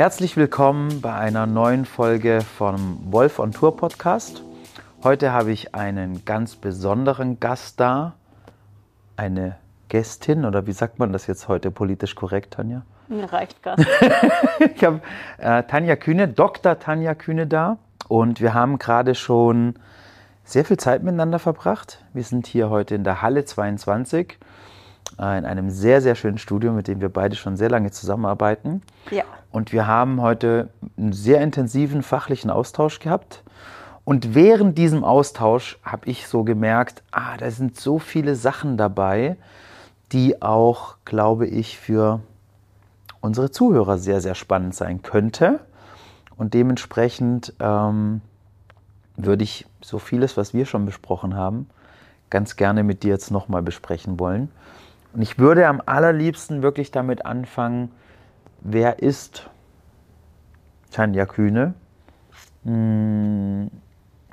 Herzlich willkommen bei einer neuen Folge vom Wolf on Tour Podcast. Heute habe ich einen ganz besonderen Gast da, eine Gästin oder wie sagt man das jetzt heute politisch korrekt, Tanja? Mir reicht Gast. ich habe äh, Tanja Kühne, Dr. Tanja Kühne da und wir haben gerade schon sehr viel Zeit miteinander verbracht. Wir sind hier heute in der Halle 22 äh, in einem sehr, sehr schönen Studio, mit dem wir beide schon sehr lange zusammenarbeiten. Ja. Und wir haben heute einen sehr intensiven fachlichen Austausch gehabt. Und während diesem Austausch habe ich so gemerkt, ah, da sind so viele Sachen dabei, die auch, glaube ich, für unsere Zuhörer sehr, sehr spannend sein könnte. Und dementsprechend ähm, würde ich so vieles, was wir schon besprochen haben, ganz gerne mit dir jetzt nochmal besprechen wollen. Und ich würde am allerliebsten wirklich damit anfangen, wer ist Tanja Kühne? Hm,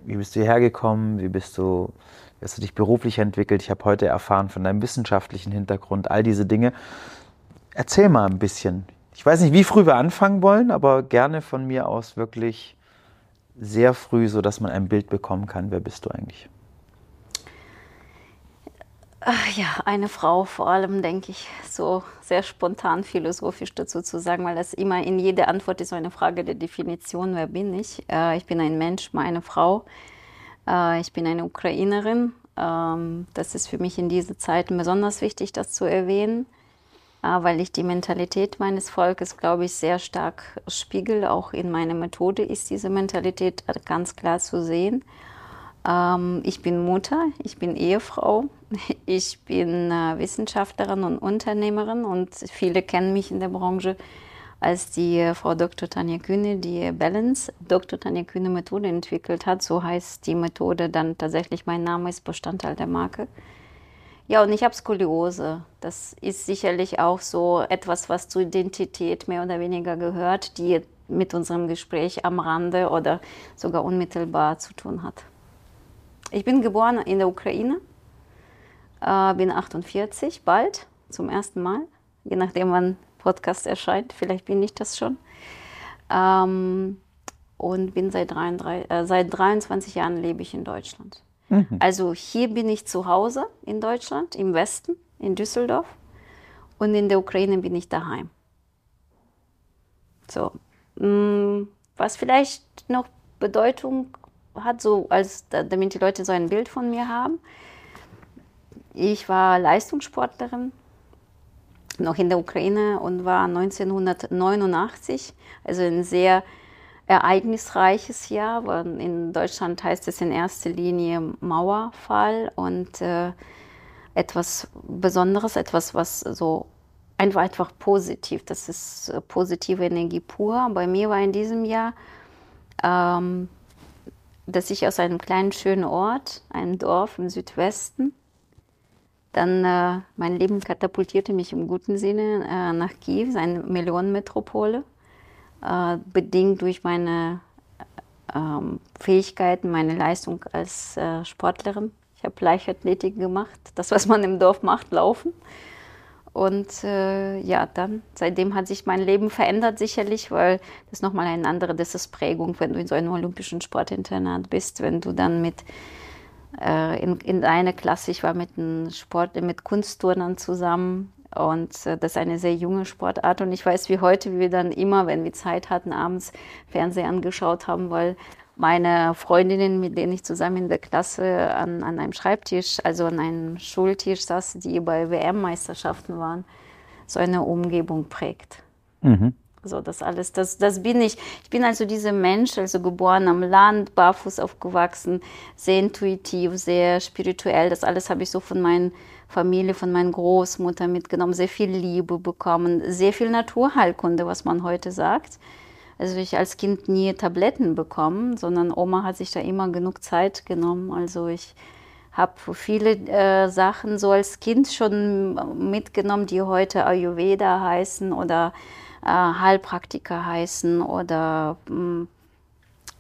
wie bist du hierher gekommen? Wie bist du, wie hast du dich beruflich entwickelt? Ich habe heute erfahren von deinem wissenschaftlichen Hintergrund, all diese Dinge. Erzähl mal ein bisschen. Ich weiß nicht, wie früh wir anfangen wollen, aber gerne von mir aus wirklich sehr früh, sodass man ein Bild bekommen kann, wer bist du eigentlich? Ach ja, eine Frau vor allem, denke ich, so sehr spontan philosophisch dazu zu sagen, weil das immer in jeder Antwort ist so eine Frage der Definition, wer bin ich? Äh, ich bin ein Mensch, meine Frau. Äh, ich bin eine Ukrainerin. Ähm, das ist für mich in diesen Zeiten besonders wichtig, das zu erwähnen, äh, weil ich die Mentalität meines Volkes, glaube ich, sehr stark spiegel. Auch in meiner Methode ist diese Mentalität ganz klar zu sehen. Ähm, ich bin Mutter, ich bin Ehefrau, ich bin äh, Wissenschaftlerin und Unternehmerin und viele kennen mich in der Branche als die äh, Frau Dr. Tanja Kühne, die Balance Dr. Tanja Kühne Methode entwickelt hat. So heißt die Methode dann tatsächlich, mein Name ist Bestandteil der Marke. Ja, und ich habe Skoliose. Das ist sicherlich auch so etwas, was zur Identität mehr oder weniger gehört, die mit unserem Gespräch am Rande oder sogar unmittelbar zu tun hat. Ich bin geboren in der Ukraine, äh, bin 48, bald, zum ersten Mal, je nachdem, wann Podcast erscheint. Vielleicht bin ich das schon. Ähm, und bin seit, 33, äh, seit 23 Jahren lebe ich in Deutschland. Mhm. Also hier bin ich zu Hause in Deutschland, im Westen, in Düsseldorf. Und in der Ukraine bin ich daheim. So. Mm, was vielleicht noch Bedeutung hat, so als damit die Leute so ein Bild von mir haben. Ich war Leistungssportlerin noch in der Ukraine und war 1989, also ein sehr ereignisreiches Jahr. In Deutschland heißt es in erster Linie Mauerfall und äh, etwas Besonderes, etwas, was so einfach, einfach positiv, das ist äh, positive Energie pur. Bei mir war in diesem Jahr ähm, dass ich aus einem kleinen schönen Ort, einem Dorf im Südwesten, dann äh, mein Leben katapultierte mich im guten Sinne äh, nach Kiew, eine Millionenmetropole, äh, bedingt durch meine ähm, Fähigkeiten, meine Leistung als äh, Sportlerin. Ich habe Leichtathletik gemacht, das, was man im Dorf macht, laufen. Und äh, ja, dann, seitdem hat sich mein Leben verändert, sicherlich, weil das nochmal eine andere, das ist Prägung, wenn du in so einem olympischen Sportinternat bist, wenn du dann mit äh, in, in einer Klasse, ich war mit einem Sport, mit Kunstturnern zusammen und äh, das ist eine sehr junge Sportart und ich weiß wie heute, wie wir dann immer, wenn wir Zeit hatten, abends Fernsehen angeschaut haben, weil meine Freundinnen, mit denen ich zusammen in der Klasse an, an einem Schreibtisch, also an einem Schultisch saß, die bei WM-Meisterschaften waren, so eine Umgebung prägt. Mhm. So, das alles, das, das bin ich. Ich bin also dieser Mensch, also geboren am Land, barfuß aufgewachsen, sehr intuitiv, sehr spirituell. Das alles habe ich so von meiner Familie, von meiner Großmutter mitgenommen. Sehr viel Liebe bekommen, sehr viel Naturheilkunde, was man heute sagt. Also ich als Kind nie Tabletten bekommen, sondern Oma hat sich da immer genug Zeit genommen. Also ich habe viele äh, Sachen so als Kind schon mitgenommen, die heute Ayurveda heißen oder äh, Heilpraktiker heißen oder mh, hm,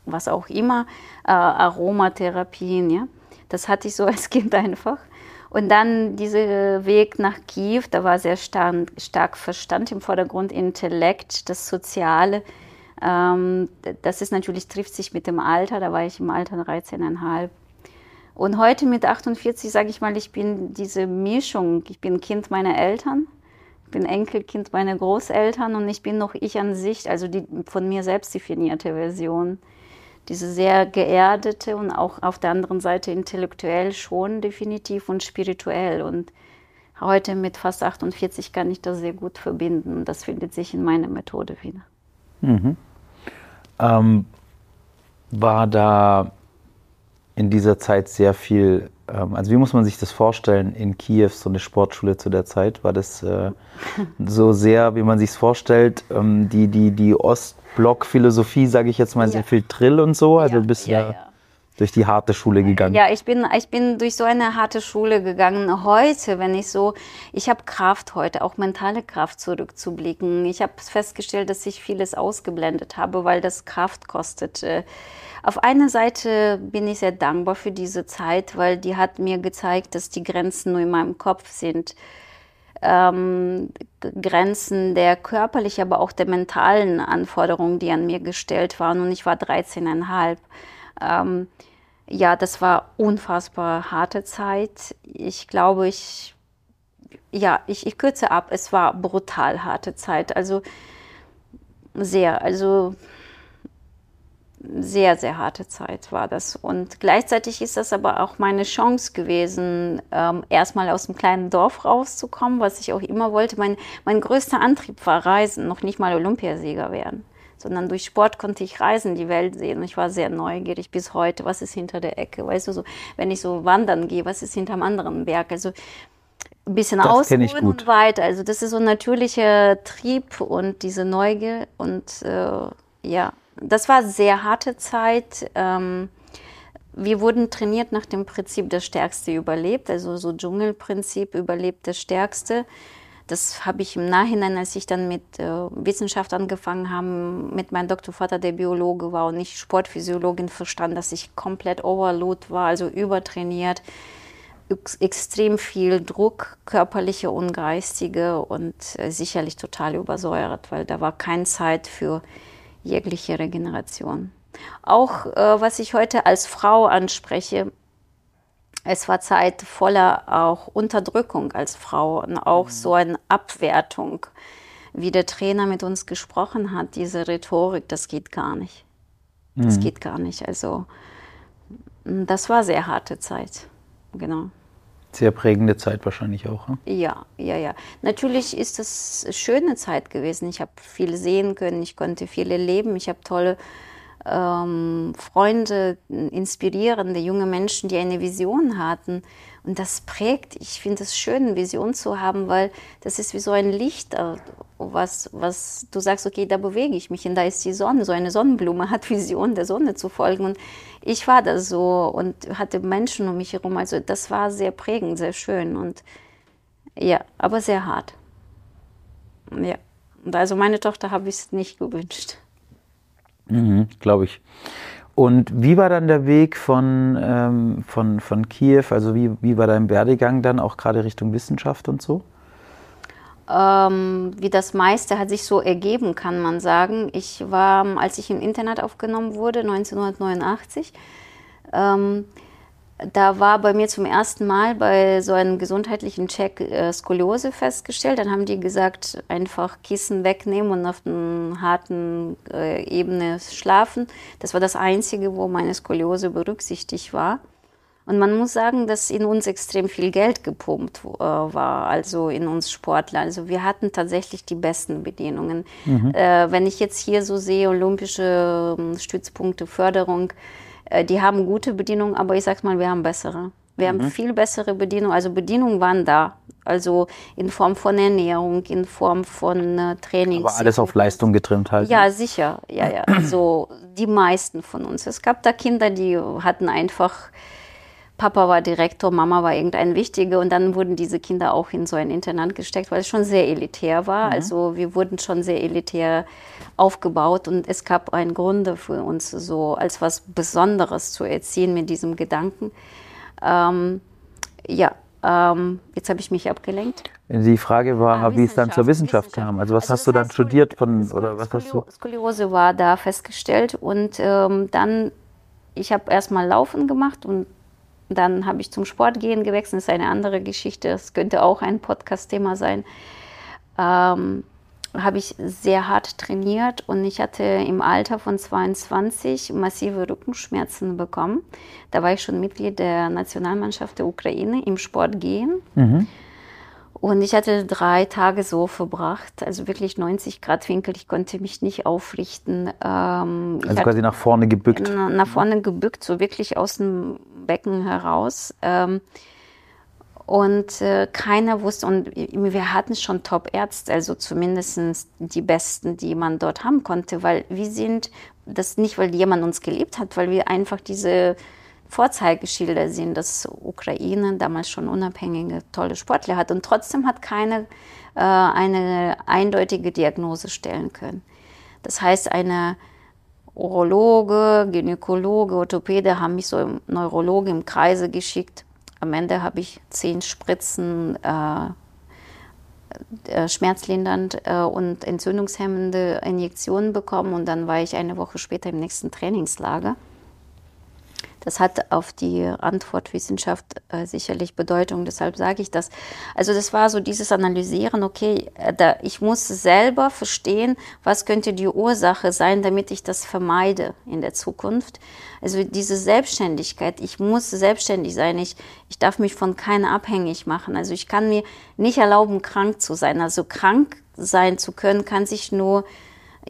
was auch immer, äh, Aromatherapien. Ja? Das hatte ich so als Kind einfach. Und dann dieser Weg nach Kiew, da war sehr stark, stark Verstand im Vordergrund, Intellekt, das Soziale. Ähm, das ist natürlich, trifft sich mit dem Alter, da war ich im Alter 13,5. Und heute mit 48 sage ich mal, ich bin diese Mischung. Ich bin Kind meiner Eltern, ich bin Enkelkind meiner Großeltern und ich bin noch ich an sich, also die von mir selbst definierte Version. Diese sehr geerdete und auch auf der anderen Seite intellektuell schon definitiv und spirituell. Und heute mit fast 48 kann ich das sehr gut verbinden. Das findet sich in meiner Methode wieder. Mhm. Ähm, war da in dieser Zeit sehr viel, ähm, also wie muss man sich das vorstellen in Kiew, so eine Sportschule zu der Zeit? War das äh, so sehr, wie man sich es vorstellt, ähm, die, die, die Ostblock-Philosophie, sage ich jetzt mal, ja. sehr viel Drill und so? Also ja, du bist ja, ja durch die harte Schule gegangen? Ja, ich bin, ich bin durch so eine harte Schule gegangen. Heute, wenn ich so, ich habe Kraft heute, auch mentale Kraft zurückzublicken. Ich habe festgestellt, dass ich vieles ausgeblendet habe, weil das Kraft kostete. Auf einer Seite bin ich sehr dankbar für diese Zeit, weil die hat mir gezeigt, dass die Grenzen nur in meinem Kopf sind. Ähm, Grenzen der körperlichen, aber auch der mentalen Anforderungen, die an mir gestellt waren. Und ich war 13,5. Ähm, ja, das war unfassbar harte Zeit. Ich glaube, ich, ja, ich, ich kürze ab. Es war brutal harte Zeit. Also sehr, also sehr, sehr harte Zeit war das. Und gleichzeitig ist das aber auch meine Chance gewesen, ähm, erstmal aus dem kleinen Dorf rauszukommen, was ich auch immer wollte. Mein, mein größter Antrieb war Reisen, noch nicht mal Olympiasieger werden, sondern durch Sport konnte ich reisen, die Welt sehen. Und ich war sehr neugierig bis heute, was ist hinter der Ecke. Weißt du, so, wenn ich so wandern gehe, was ist hinterm anderen Berg? Also ein bisschen ausruhen und weiter. Also das ist so ein natürlicher Trieb und diese Neugier und äh, ja das war sehr harte Zeit. Ähm, wir wurden trainiert nach dem Prinzip, der Stärkste überlebt, also so Dschungelprinzip, überlebt der Stärkste. Das habe ich im Nachhinein, als ich dann mit äh, Wissenschaft angefangen habe, mit meinem Doktorvater, der Biologe war und nicht Sportphysiologin, verstanden, dass ich komplett overload war, also übertrainiert, extrem viel Druck, körperliche und geistige und äh, sicherlich total übersäuert, weil da war keine Zeit für jegliche Regeneration. Auch äh, was ich heute als Frau anspreche, es war Zeit voller auch Unterdrückung als Frau und auch mhm. so eine Abwertung, wie der Trainer mit uns gesprochen hat, diese Rhetorik, das geht gar nicht. Das mhm. geht gar nicht. Also das war sehr harte Zeit, genau. Sehr prägende Zeit wahrscheinlich auch. Hm? Ja, ja, ja. Natürlich ist es eine schöne Zeit gewesen. Ich habe viel sehen können, ich konnte viel erleben, ich habe tolle ähm, Freunde, inspirierende junge Menschen, die eine Vision hatten. Und das prägt. Ich finde es schön, eine Vision zu haben, weil das ist wie so ein Licht, äh, was, was du sagst, okay, da bewege ich mich und da ist die Sonne. So eine Sonnenblume hat Vision, der Sonne zu folgen. Und ich war da so und hatte Menschen um mich herum. Also das war sehr prägend, sehr schön und ja, aber sehr hart. Ja. Also meine Tochter habe ich es nicht gewünscht. Mhm, Glaube ich. Und wie war dann der Weg von, ähm, von, von Kiew? Also wie, wie war dein Werdegang dann auch gerade Richtung Wissenschaft und so? ähm, wie das meiste hat sich so ergeben, kann man sagen. Ich war, als ich im Internet aufgenommen wurde, 1989, ähm, da war bei mir zum ersten Mal bei so einem gesundheitlichen Check äh, Skoliose festgestellt. Dann haben die gesagt, einfach Kissen wegnehmen und auf einer harten äh, Ebene schlafen. Das war das Einzige, wo meine Skoliose berücksichtigt war. Und man muss sagen, dass in uns extrem viel Geld gepumpt äh, war, also in uns Sportler. Also wir hatten tatsächlich die besten Bedingungen. Mhm. Äh, wenn ich jetzt hier so sehe, olympische äh, Stützpunkte, Förderung, die haben gute Bedingungen, aber ich sag's mal, wir haben bessere. Wir mhm. haben viel bessere Bedienungen. Also Bedienungen waren da. Also in Form von Ernährung, in Form von äh, Training. Aber alles auf Leistung getrimmt halt. Ja, ne? sicher. Ja, ja. Also die meisten von uns. Es gab da Kinder, die hatten einfach Papa war Direktor, Mama war irgendein Wichtiger und dann wurden diese Kinder auch in so ein Internat gesteckt, weil es schon sehr elitär war. Mhm. Also wir wurden schon sehr elitär aufgebaut und es gab einen Grund für uns so als was Besonderes zu erziehen mit diesem Gedanken. Ähm, ja, ähm, jetzt habe ich mich abgelenkt. Die Frage war, ah, wie es dann zur Wissenschaft, Wissenschaft, kam. Also was also hast du dann studiert von oder was hast du? Skoliose war da festgestellt und ähm, dann ich habe erstmal Laufen gemacht und dann habe ich zum Sportgehen gewechselt. Das ist eine andere Geschichte. Das könnte auch ein Podcast-Thema sein. Ähm, habe ich sehr hart trainiert und ich hatte im Alter von 22 massive Rückenschmerzen bekommen. Da war ich schon Mitglied der Nationalmannschaft der Ukraine im Sportgehen. Mhm. Und ich hatte drei Tage so verbracht, also wirklich 90 Grad Winkel. Ich konnte mich nicht aufrichten. Ähm, also quasi nach vorne gebückt. Nach vorne gebückt, so wirklich aus dem Becken heraus. Ähm, und äh, keiner wusste, und wir hatten schon Top-Ärzte, also zumindest die besten, die man dort haben konnte, weil wir sind, das nicht, weil jemand uns geliebt hat, weil wir einfach diese Vorzeigeschilder sind, dass Ukraine damals schon unabhängige, tolle Sportler hat. Und trotzdem hat keiner äh, eine eindeutige Diagnose stellen können. Das heißt, eine Urologe, Gynäkologe, Orthopäde haben mich so im Neurologe im Kreise geschickt. Am Ende habe ich zehn Spritzen äh, äh, schmerzlindernd äh, und entzündungshemmende Injektionen bekommen und dann war ich eine Woche später im nächsten Trainingslager. Das hat auf die Antwortwissenschaft äh, sicherlich Bedeutung, deshalb sage ich das. Also das war so dieses Analysieren, okay, äh, da, ich muss selber verstehen, was könnte die Ursache sein, damit ich das vermeide in der Zukunft. Also diese Selbstständigkeit, ich muss selbstständig sein, ich, ich darf mich von keiner abhängig machen. Also ich kann mir nicht erlauben, krank zu sein. Also krank sein zu können, kann sich nur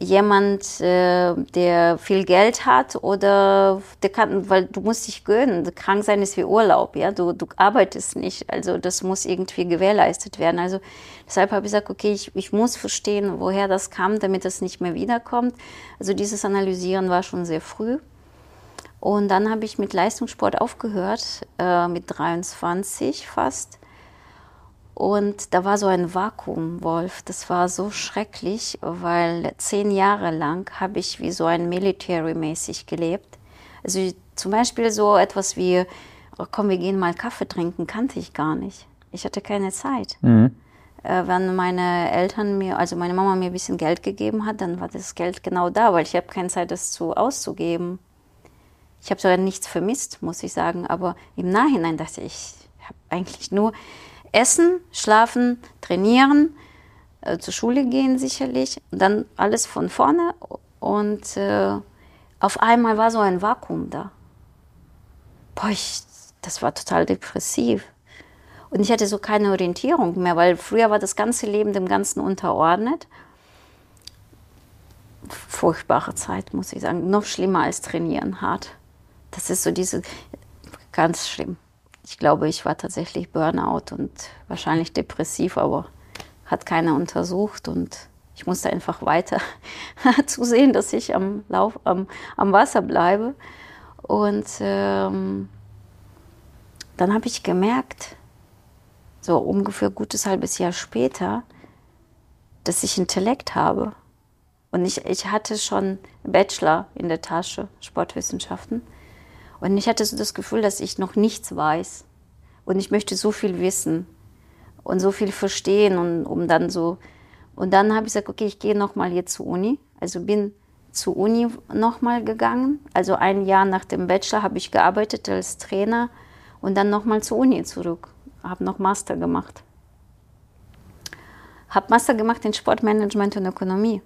jemand, äh, der viel Geld hat oder der kann, weil du musst dich gönnen. Krank sein ist wie Urlaub, ja. Du, du arbeitest nicht. Also das muss irgendwie gewährleistet werden. Also deshalb habe ich gesagt, okay, ich, ich muss verstehen, woher das kam, damit das nicht mehr wiederkommt. Also dieses Analysieren war schon sehr früh. Und dann habe ich mit Leistungssport aufgehört, äh, mit 23 fast. Und da war so ein Vakuum, Wolf. Das war so schrecklich, weil zehn Jahre lang habe ich wie so ein Military-mäßig gelebt. Also zum Beispiel so etwas wie, oh, komm, wir gehen mal Kaffee trinken, kannte ich gar nicht. Ich hatte keine Zeit. Mhm. Äh, wenn meine Eltern mir, also meine Mama mir ein bisschen Geld gegeben hat, dann war das Geld genau da, weil ich habe keine Zeit, das zu auszugeben. Ich habe sogar nichts vermisst, muss ich sagen. Aber im Nachhinein dachte ich, ich habe eigentlich nur Essen, schlafen, trainieren, äh, zur Schule gehen sicherlich, und dann alles von vorne und äh, auf einmal war so ein Vakuum da. Boah, ich, das war total depressiv. Und ich hatte so keine Orientierung mehr, weil früher war das ganze Leben dem Ganzen unterordnet. Furchtbare Zeit, muss ich sagen. Noch schlimmer als trainieren, hart. Das ist so diese, ganz schlimm ich glaube, ich war tatsächlich Burnout und wahrscheinlich depressiv, aber hat keiner untersucht und ich musste einfach weiter zusehen, dass ich am, Lauf, am, am Wasser bleibe. Und ähm, dann habe ich gemerkt, so ungefähr gutes halbes Jahr später, dass ich Intellekt habe. Und ich, ich hatte schon Bachelor in der Tasche, Sportwissenschaften. Und ich hatte so das Gefühl, dass ich noch nichts weiß. Und ich möchte so viel wissen und so viel verstehen und um dann so. Und dann habe ich gesagt, okay, ich gehe nochmal jetzt zur Uni. Also bin zur Uni nochmal gegangen. Also ein Jahr nach dem Bachelor habe ich gearbeitet als Trainer und dann nochmal zur Uni zurück. Habe noch Master gemacht. Habe Master gemacht in Sportmanagement und Ökonomie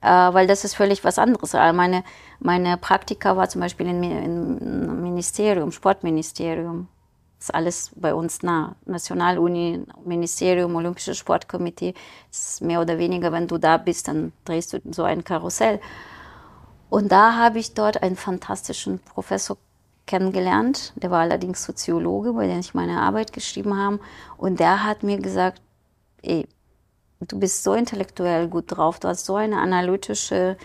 äh, weil das ist völlig was anderes. Meine, meine Praktika war zum Beispiel im, im Ministerium, Sportministerium. Das ist alles bei uns nah. Nationaluni, Ministerium, Olympisches Sportkomitee. Das ist mehr oder weniger, wenn du da bist, dann drehst du so ein Karussell. Und da habe ich dort einen fantastischen Professor kennengelernt. Der war allerdings Soziologe, bei dem ich meine Arbeit geschrieben habe. Und der hat mir gesagt, ey, du bist so intellektuell gut drauf, du hast so eine analytische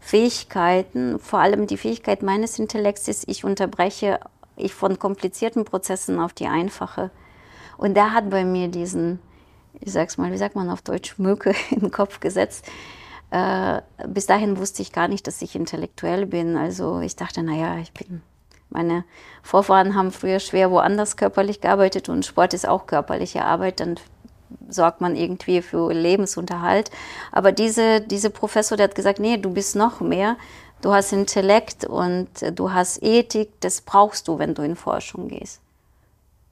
Fähigkeiten, vor allem die Fähigkeit meines Intellekts ist, ich unterbreche ich von komplizierten Prozessen auf die einfache. Und der hat bei mir diesen, ich sag's mal, wie sagt man auf Deutsch, Mücke in den Kopf gesetzt. Äh, bis dahin wusste ich gar nicht, dass ich intellektuell bin. Also ich dachte, naja, ich bin Meine Vorfahren haben früher schwer woanders körperlich gearbeitet und Sport ist auch körperliche Arbeit. Dann sorgt man irgendwie für Lebensunterhalt. Aber diese, diese Professor, der hat gesagt, nee, du bist noch mehr. Du hast Intellekt und du hast Ethik. Das brauchst du, wenn du in Forschung gehst.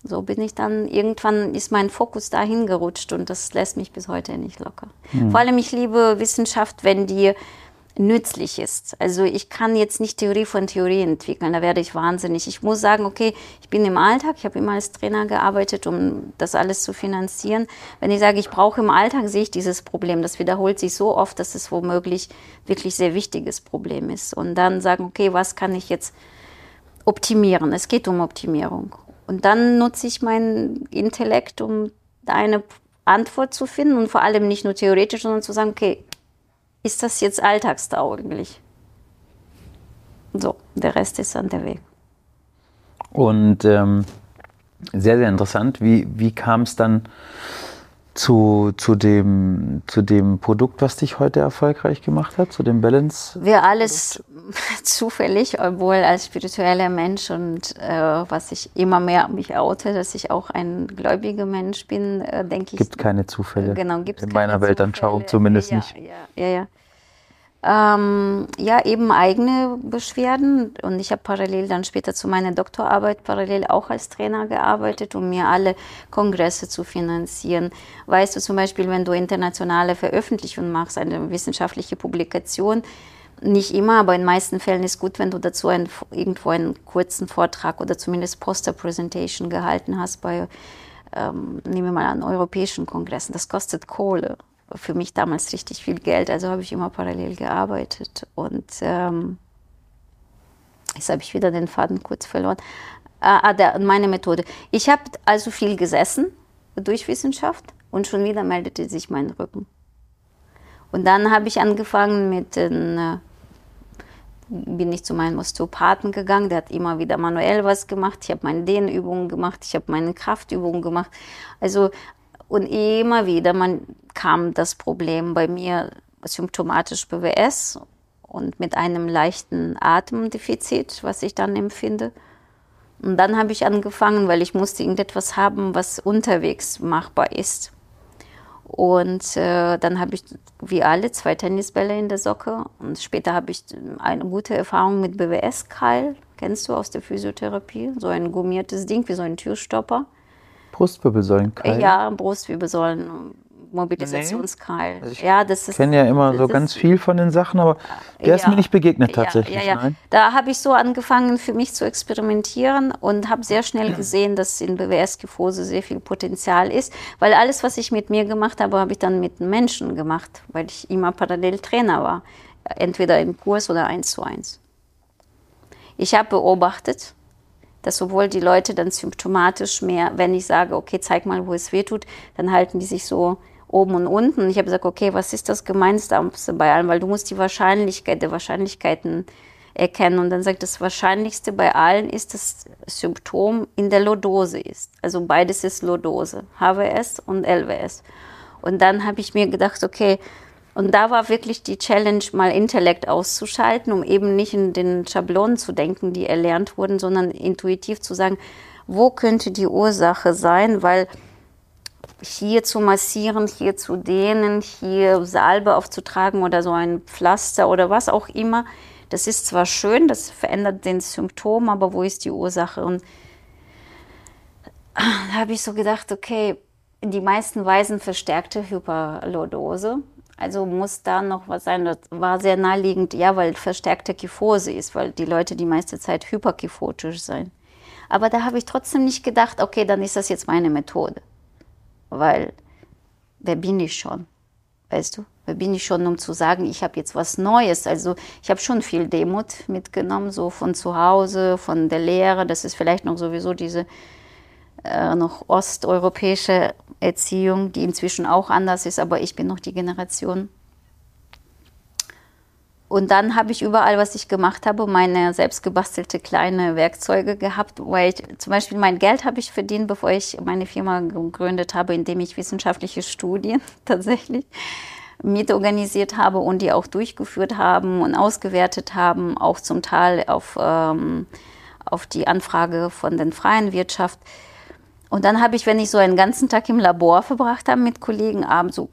So bin ich dann, irgendwann ist mein Fokus dahin gerutscht und das lässt mich bis heute nicht locker. Mhm. Vor allem, ich liebe Wissenschaft, wenn die nützlich ist. Also ich kann jetzt nicht Theorie von Theorie entwickeln, da werde ich wahnsinnig. Ich muss sagen, okay, ich bin im Alltag, ich habe immer als Trainer gearbeitet, um das alles zu finanzieren. Wenn ich sage, ich brauche im Alltag, sehe ich dieses Problem. Das wiederholt sich so oft, dass es womöglich wirklich sehr wichtiges Problem ist. Und dann sagen, okay, was kann ich jetzt optimieren? Es geht um Optimierung. Und dann nutze ich meinen Intellekt, um eine Antwort zu finden und vor allem nicht nur theoretisch, sondern zu sagen, okay, ist das jetzt alltagstauglich? So, der Rest ist an der Weg. Und ähm, sehr, sehr interessant. Wie, wie kam es dann zu, zu, dem, zu dem Produkt, was dich heute erfolgreich gemacht hat, zu dem Balance? Wir alles zufällig, obwohl als spiritueller Mensch und äh, was ich immer mehr mich oute, dass ich auch ein gläubiger Mensch bin, äh, denke ich. Gibt keine Zufälle. Genau, gibt In meiner Weltanschauung zumindest ja, nicht. Ja, ja, ja. Ähm, ja, eben eigene Beschwerden. Und ich habe parallel dann später zu meiner Doktorarbeit parallel auch als Trainer gearbeitet, um mir alle Kongresse zu finanzieren. Weißt du zum Beispiel, wenn du internationale Veröffentlichungen machst, eine wissenschaftliche Publikation, nicht immer, aber in meisten Fällen ist gut, wenn du dazu ein, irgendwo einen kurzen Vortrag oder zumindest Poster-Presentation gehalten hast bei, ähm, nehmen wir mal an, europäischen Kongressen. Das kostet Kohle für mich damals richtig viel Geld, also habe ich immer parallel gearbeitet. Und ähm, jetzt habe ich wieder den Faden kurz verloren. Ah, ah der, meine Methode. Ich habe also viel gesessen durch Wissenschaft und schon wieder meldete sich mein Rücken. Und dann habe ich angefangen mit den, äh, bin ich zu meinem Osteopathen gegangen, der hat immer wieder manuell was gemacht. Ich habe meine Dehnübungen gemacht, ich habe meine Kraftübungen gemacht. Also und immer wieder man, kam das Problem bei mir symptomatisch BWS und mit einem leichten Atemdefizit, was ich dann empfinde. Und dann habe ich angefangen, weil ich musste irgendetwas haben, was unterwegs machbar ist. Und äh, dann habe ich, wie alle, zwei Tennisbälle in der Socke. Und später habe ich eine gute Erfahrung mit BWS-Keil. Kennst du aus der Physiotherapie? So ein gummiertes Ding, wie so ein Türstopper. Brustwirbelsäulenkeil? Ja, Brustwirbelsäulen. Mobilisationskeil. Nee. Also ich ja, das ist, kenne ja immer so ganz viel von den Sachen, aber der ja, ist mir nicht begegnet tatsächlich. Ja, ja. Da habe ich so angefangen, für mich zu experimentieren und habe sehr schnell gesehen, dass in BWS-Kyphose sehr viel Potenzial ist, weil alles, was ich mit mir gemacht habe, habe ich dann mit Menschen gemacht, weil ich immer parallel Trainer war, entweder im Kurs oder eins zu eins. Ich habe beobachtet, dass sowohl die Leute dann symptomatisch mehr, wenn ich sage, okay, zeig mal, wo es weh tut, dann halten die sich so oben und unten. Ich habe gesagt, okay, was ist das Gemeinste bei allem? Weil du musst die Wahrscheinlichkeit der Wahrscheinlichkeiten erkennen. Und dann sagt das Wahrscheinlichste bei allen ist, dass das Symptom in der Lordose ist. Also beides ist Lordose, HWS und LWS. Und dann habe ich mir gedacht, okay, und da war wirklich die Challenge, mal Intellekt auszuschalten, um eben nicht in den Schablonen zu denken, die erlernt wurden, sondern intuitiv zu sagen, wo könnte die Ursache sein, weil hier zu massieren, hier zu dehnen, hier Salbe aufzutragen oder so ein Pflaster oder was auch immer, das ist zwar schön, das verändert den Symptom, aber wo ist die Ursache? Und da habe ich so gedacht, okay, die meisten weisen verstärkte Hyperlordose also muss da noch was sein. Das war sehr naheliegend, ja, weil verstärkte Kyphose ist, weil die Leute die meiste Zeit hyperkyphotisch sind. Aber da habe ich trotzdem nicht gedacht, okay, dann ist das jetzt meine Methode. Weil, wer bin ich schon? Weißt du? Wer bin ich schon, um zu sagen, ich habe jetzt was Neues? Also ich habe schon viel Demut mitgenommen, so von zu Hause, von der Lehre. Das ist vielleicht noch sowieso diese äh, noch osteuropäische Erziehung, die inzwischen auch anders ist, aber ich bin noch die Generation. Und dann habe ich überall, was ich gemacht habe, meine selbst gebastelte kleine Werkzeuge gehabt, weil ich, zum Beispiel mein Geld habe ich verdient, bevor ich meine Firma gegründet habe, indem ich wissenschaftliche Studien tatsächlich mitorganisiert habe und die auch durchgeführt haben und ausgewertet haben, auch zum Teil auf ähm, auf die Anfrage von der freien Wirtschaft. Und dann habe ich, wenn ich so einen ganzen Tag im Labor verbracht habe mit Kollegen, abends so,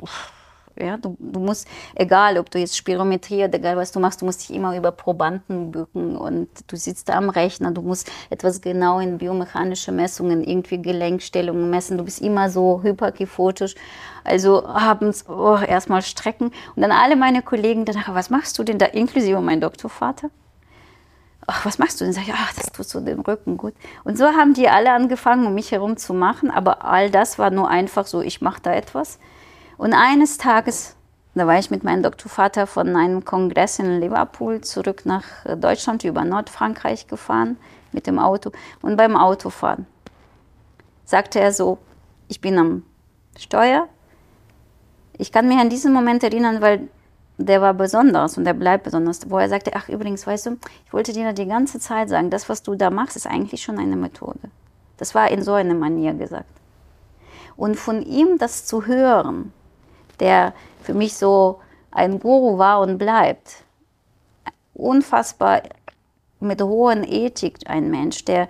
ja, du, du, musst, egal ob du jetzt Spirometrie oder egal was du machst, du musst dich immer über Probanden bücken und du sitzt da am Rechner, du musst etwas genau in biomechanische Messungen, irgendwie Gelenkstellungen messen, du bist immer so hyperkiphotisch. Also abends oh, erstmal strecken und dann alle meine Kollegen danach, was machst du denn da, inklusive mein Doktorvater? Ach, was machst du denn? Sag ich, ach, das tut so den Rücken gut. Und so haben die alle angefangen, um mich herum zu machen, aber all das war nur einfach so, ich mache da etwas. Und eines Tages, da war ich mit meinem Doktorvater von einem Kongress in Liverpool zurück nach Deutschland über Nordfrankreich gefahren mit dem Auto. Und beim Autofahren sagte er so, ich bin am Steuer. Ich kann mich an diesen Moment erinnern, weil der war besonders und der bleibt besonders, wo er sagte, ach übrigens, weißt du, ich wollte dir die ganze Zeit sagen, das, was du da machst, ist eigentlich schon eine Methode. Das war in so einer Manier gesagt. Und von ihm das zu hören, der für mich so ein Guru war und bleibt. Unfassbar mit hohen Ethik ein Mensch, der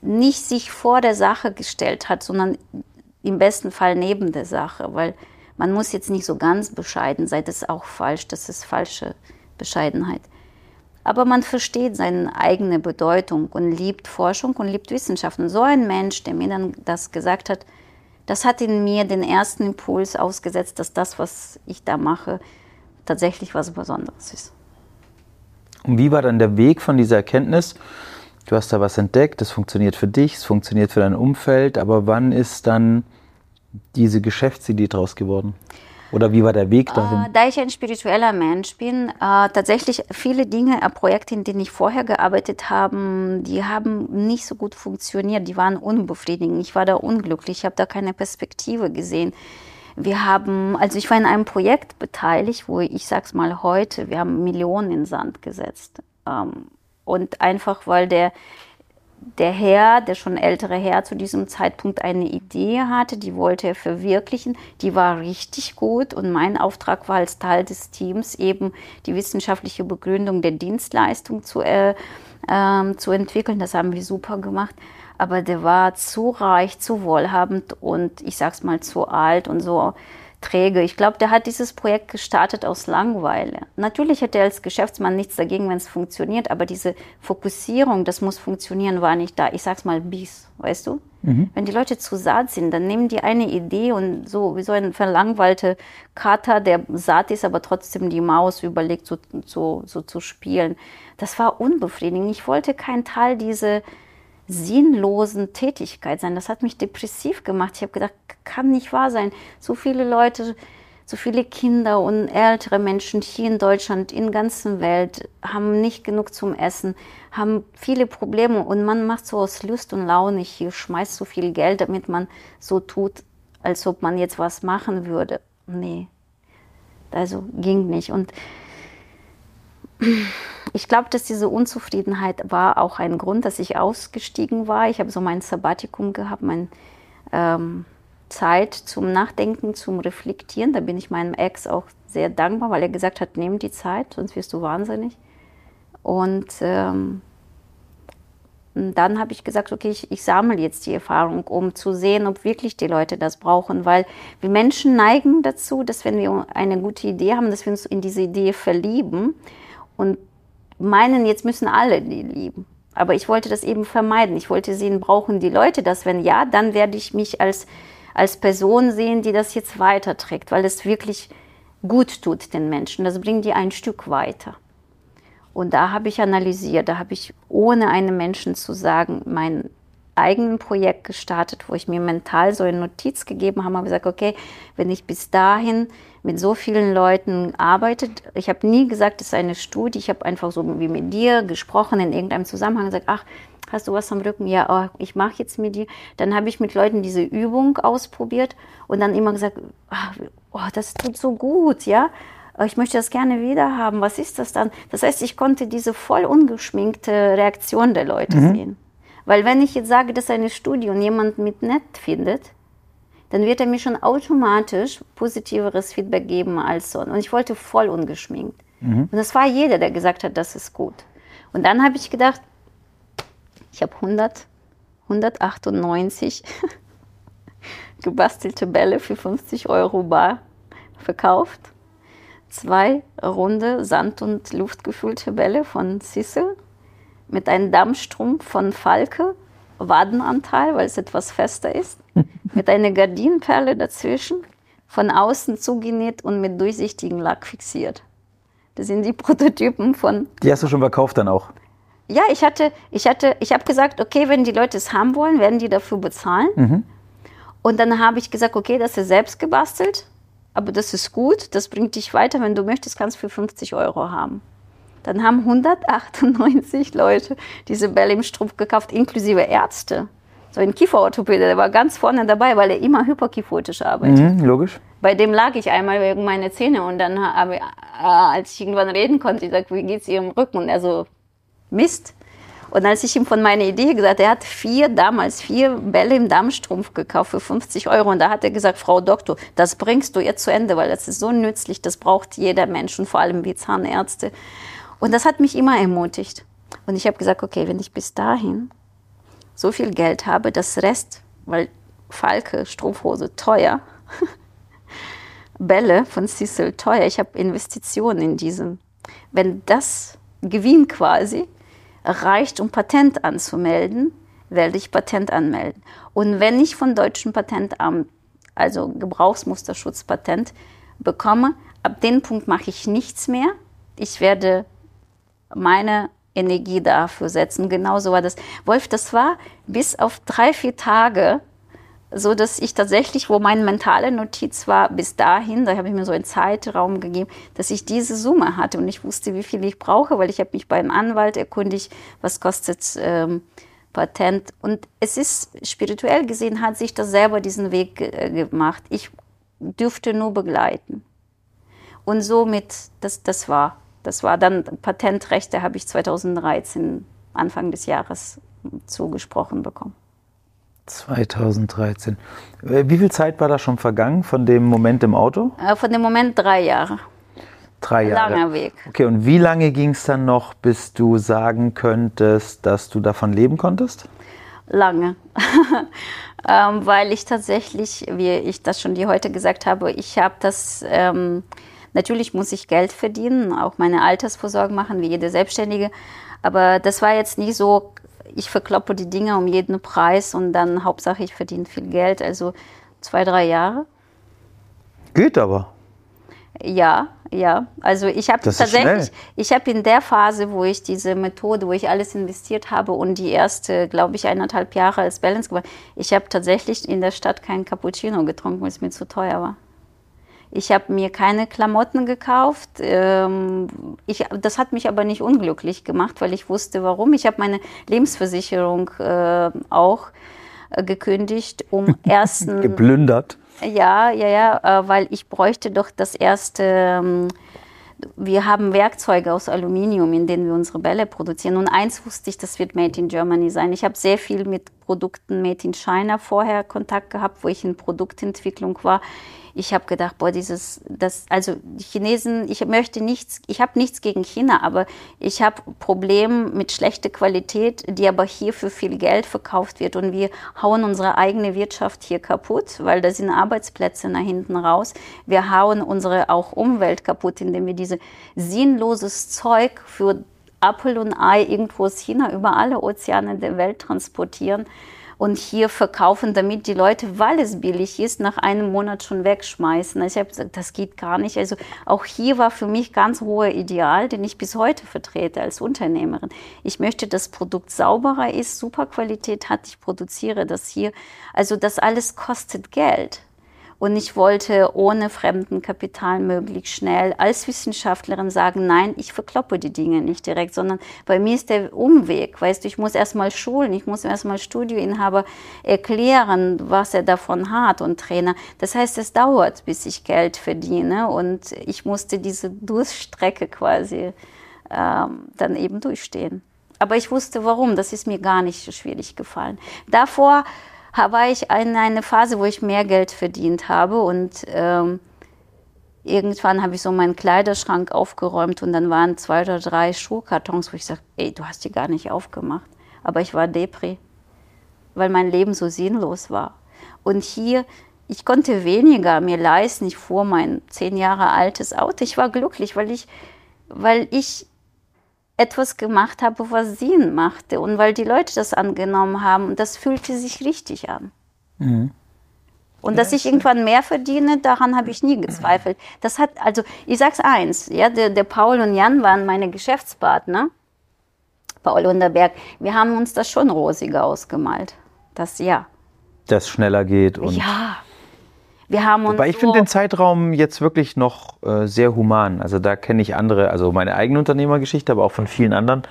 nicht sich vor der Sache gestellt hat, sondern im besten Fall neben der Sache, weil man muss jetzt nicht so ganz bescheiden sein, das ist auch falsch, das ist falsche Bescheidenheit. Aber man versteht seine eigene Bedeutung und liebt Forschung und liebt Wissenschaft. Und so ein Mensch, der mir dann das gesagt hat, das hat in mir den ersten Impuls ausgesetzt, dass das, was ich da mache, tatsächlich was Besonderes ist. Und wie war dann der Weg von dieser Erkenntnis? Du hast da was entdeckt, das funktioniert für dich, es funktioniert für dein Umfeld, aber wann ist dann diese Geschäftsidee draus geworden? Oder wie war der Weg dahin? Äh, da ich ein spiritueller Mensch bin, äh, tatsächlich viele Dinge, äh, Projekte, in denen ich vorher gearbeitet habe, die haben nicht so gut funktioniert. Die waren unbefriedigend. Ich war da unglücklich. Ich habe da keine Perspektive gesehen. Wir haben, also ich war in einem Projekt beteiligt, wo ich sag's mal heute, wir haben Millionen in Sand gesetzt. Ähm, und einfach weil der der Herr, der schon ältere Herr zu diesem Zeitpunkt eine Idee hatte, die wollte er verwirklichen, die war richtig gut und mein Auftrag war als Teil des Teams eben die wissenschaftliche Begründung der Dienstleistung zu, äh, äh, zu entwickeln. Das haben wir super gemacht. Aber der war zu reich, zu wohlhabend und ich sag's mal zu alt und so träge. Ich glaube, der hat dieses Projekt gestartet aus Langeweile. Natürlich hätte er als Geschäftsmann nichts dagegen, wenn es funktioniert, aber diese Fokussierung, das muss funktionieren, war nicht da. Ich sag's mal bis, weißt du? Mhm. Wenn die Leute zu satt sind, dann nehmen die eine Idee und so wie so ein verlangweilter Kater, der satt ist, aber trotzdem die Maus überlegt, so, so, so zu spielen. Das war unbefriedigend. Ich wollte kein Teil dieser sinnlosen Tätigkeit sein. Das hat mich depressiv gemacht. Ich habe gedacht, kann nicht wahr sein. So viele Leute, so viele Kinder und ältere Menschen hier in Deutschland, in der ganzen Welt haben nicht genug zum Essen, haben viele Probleme und man macht so aus Lust und Laune hier, schmeißt so viel Geld, damit man so tut, als ob man jetzt was machen würde. Nee, also ging nicht. Und ich glaube, dass diese Unzufriedenheit war auch ein Grund, dass ich ausgestiegen war. Ich habe so mein Sabbatikum gehabt, meine ähm, Zeit zum Nachdenken, zum Reflektieren. Da bin ich meinem Ex auch sehr dankbar, weil er gesagt hat, nimm die Zeit, sonst wirst du wahnsinnig. Und ähm, dann habe ich gesagt, okay, ich, ich sammle jetzt die Erfahrung, um zu sehen, ob wirklich die Leute das brauchen, weil wir Menschen neigen dazu, dass wenn wir eine gute Idee haben, dass wir uns in diese Idee verlieben und meinen, jetzt müssen alle die lieben. Aber ich wollte das eben vermeiden. Ich wollte sehen, brauchen die Leute das? Wenn ja, dann werde ich mich als, als Person sehen, die das jetzt weiterträgt, weil es wirklich gut tut den Menschen. Das bringt die ein Stück weiter. Und da habe ich analysiert, da habe ich ohne einem Menschen zu sagen, mein eigenen Projekt gestartet, wo ich mir mental so eine Notiz gegeben habe, habe gesagt, okay, wenn ich bis dahin mit so vielen Leuten arbeite, ich habe nie gesagt, es ist eine Studie, ich habe einfach so wie mit dir gesprochen in irgendeinem Zusammenhang gesagt, ach, hast du was am Rücken? Ja, oh, ich mache jetzt mit dir. Dann habe ich mit Leuten diese Übung ausprobiert und dann immer gesagt, ach, oh, das tut so gut, ja. Ich möchte das gerne wieder haben. Was ist das dann? Das heißt, ich konnte diese voll ungeschminkte Reaktion der Leute mhm. sehen. Weil wenn ich jetzt sage, das ist eine Studie und jemand mit nett findet, dann wird er mir schon automatisch positiveres Feedback geben als so. Und ich wollte voll ungeschminkt. Mhm. Und das war jeder, der gesagt hat, das ist gut. Und dann habe ich gedacht, Ich habe 100, 198 gebastelte Bälle für 50 Euro bar verkauft. Zwei runde Sand- und luftgefüllte Bälle von Sissel mit einem Dammstrumpf von Falke, Wadenanteil, weil es etwas fester ist, mit einer Gardinenperle dazwischen, von außen zugenäht und mit durchsichtigem Lack fixiert. Das sind die Prototypen von. Die hast du schon verkauft dann auch? Ja, ich hatte, ich hatte, ich habe gesagt, okay, wenn die Leute es haben wollen, werden die dafür bezahlen. Mhm. Und dann habe ich gesagt, okay, das ist selbst gebastelt, aber das ist gut, das bringt dich weiter. Wenn du möchtest, kannst du für 50 Euro haben. Dann haben 198 Leute diese Bälle im Strumpf gekauft, inklusive Ärzte. So ein Kieferorthopäde, der war ganz vorne dabei, weil er immer hyperkiefotisch arbeitet. Mhm, logisch. Bei dem lag ich einmal wegen meiner Zähne und dann habe ich, äh, als ich irgendwann reden konnte, ich sagte, wie geht's Ihrem Rücken? Und er so, Mist. Und als ich ihm von meiner Idee gesagt er hat vier, damals vier Bälle im Dammstrumpf gekauft für 50 Euro. Und da hat er gesagt, Frau Doktor, das bringst du jetzt zu Ende, weil das ist so nützlich, das braucht jeder Mensch und vor allem wir Zahnärzte. Und das hat mich immer ermutigt. Und ich habe gesagt, okay, wenn ich bis dahin so viel Geld habe, das Rest, weil Falke, Strumpfhose teuer, Bälle von Cecil teuer, ich habe Investitionen in diesen. Wenn das Gewinn quasi reicht, um Patent anzumelden, werde ich Patent anmelden. Und wenn ich von deutschen Patentamt, also Gebrauchsmusterschutzpatent, bekomme, ab dem Punkt mache ich nichts mehr. Ich werde meine Energie dafür setzen. Genauso war das. Wolf, das war bis auf drei, vier Tage so dass ich tatsächlich, wo meine mentale Notiz war, bis dahin, da habe ich mir so einen Zeitraum gegeben, dass ich diese Summe hatte und ich wusste, wie viel ich brauche, weil ich habe mich beim Anwalt erkundigt, was kostet ähm, Patent. Und es ist spirituell gesehen, hat sich das selber diesen Weg äh, gemacht. Ich dürfte nur begleiten. Und somit, das, das war, das war dann Patentrechte, habe ich 2013, Anfang des Jahres zugesprochen bekommen. 2013. Äh, wie viel Zeit war da schon vergangen von dem Moment im Auto? Äh, von dem Moment drei Jahre. Drei Jahre. Langer Weg. Okay, und wie lange ging es dann noch, bis du sagen könntest, dass du davon leben konntest? Lange. ähm, weil ich tatsächlich, wie ich das schon dir heute gesagt habe, ich habe das, ähm, natürlich muss ich Geld verdienen, auch meine Altersvorsorge machen, wie jede Selbstständige. Aber das war jetzt nicht so ich verkloppe die Dinge um jeden Preis und dann Hauptsache ich verdiene viel Geld. Also zwei, drei Jahre. Geht aber. Ja, ja. Also ich habe tatsächlich, ich habe in der Phase, wo ich diese Methode, wo ich alles investiert habe und die erste, glaube ich, eineinhalb Jahre als Balance gemacht, ich habe tatsächlich in der Stadt keinen Cappuccino getrunken, weil es mir zu teuer war. Ich habe mir keine Klamotten gekauft. Ähm, ich, das hat mich aber nicht unglücklich gemacht, weil ich wusste, warum. Ich habe meine Lebensversicherung äh, auch äh, gekündigt, um ersten. Geplündert. Ja, ja, ja, äh, weil ich bräuchte doch das erste. Ähm, wir haben Werkzeuge aus Aluminium, in denen wir unsere Bälle produzieren. Und eins wusste ich, das wird Made in Germany sein. Ich habe sehr viel mit Produkten Made in China vorher Kontakt gehabt, wo ich in Produktentwicklung war ich habe gedacht, boah, dieses, das, also die Chinesen, ich möchte nichts, ich habe nichts gegen China, aber ich habe Probleme mit schlechter Qualität, die aber hier für viel Geld verkauft wird und wir hauen unsere eigene Wirtschaft hier kaputt, weil da sind Arbeitsplätze nach hinten raus. Wir hauen unsere auch Umwelt kaputt, indem wir diese sinnloses Zeug für Apfel und Ei irgendwo aus China über alle Ozeane der Welt transportieren und hier verkaufen, damit die Leute, weil es billig ist, nach einem Monat schon wegschmeißen. Also ich habe gesagt, das geht gar nicht. Also auch hier war für mich ganz hoher Ideal, den ich bis heute vertrete als Unternehmerin. Ich möchte, dass das Produkt sauberer ist, super Qualität hat, ich produziere das hier. Also das alles kostet Geld. Und ich wollte ohne fremden Kapital möglichst schnell als Wissenschaftlerin sagen, nein, ich verkloppe die Dinge nicht direkt, sondern bei mir ist der Umweg. Weißt du, ich muss erstmal schulen, ich muss erstmal Studioinhaber erklären, was er davon hat und Trainer. Das heißt, es dauert, bis ich Geld verdiene und ich musste diese Durststrecke quasi ähm, dann eben durchstehen. Aber ich wusste warum, das ist mir gar nicht so schwierig gefallen. Davor war ich in einer Phase, wo ich mehr Geld verdient habe und ähm, irgendwann habe ich so meinen Kleiderschrank aufgeräumt und dann waren zwei oder drei Schuhkartons, wo ich sage, ey, du hast die gar nicht aufgemacht. aber ich war Depri, weil mein Leben so sinnlos war. Und hier, ich konnte weniger mir leisten. Ich fuhr mein zehn Jahre altes Auto. Ich war glücklich, weil ich, weil ich etwas gemacht habe, was Sinn machte und weil die Leute das angenommen haben und das fühlte sich richtig an. Mhm. Und dass ich irgendwann mehr verdiene, daran habe ich nie gezweifelt. Das hat, also ich sag's eins, ja, der, der Paul und Jan waren meine Geschäftspartner. Paul Unterberg, wir haben uns das schon rosiger ausgemalt. Das ja. Das schneller geht und. Ja. Wir haben uns. Wobei ich so finde den Zeitraum jetzt wirklich noch äh, sehr human. Also da kenne ich andere, also meine eigene Unternehmergeschichte, aber auch von vielen anderen,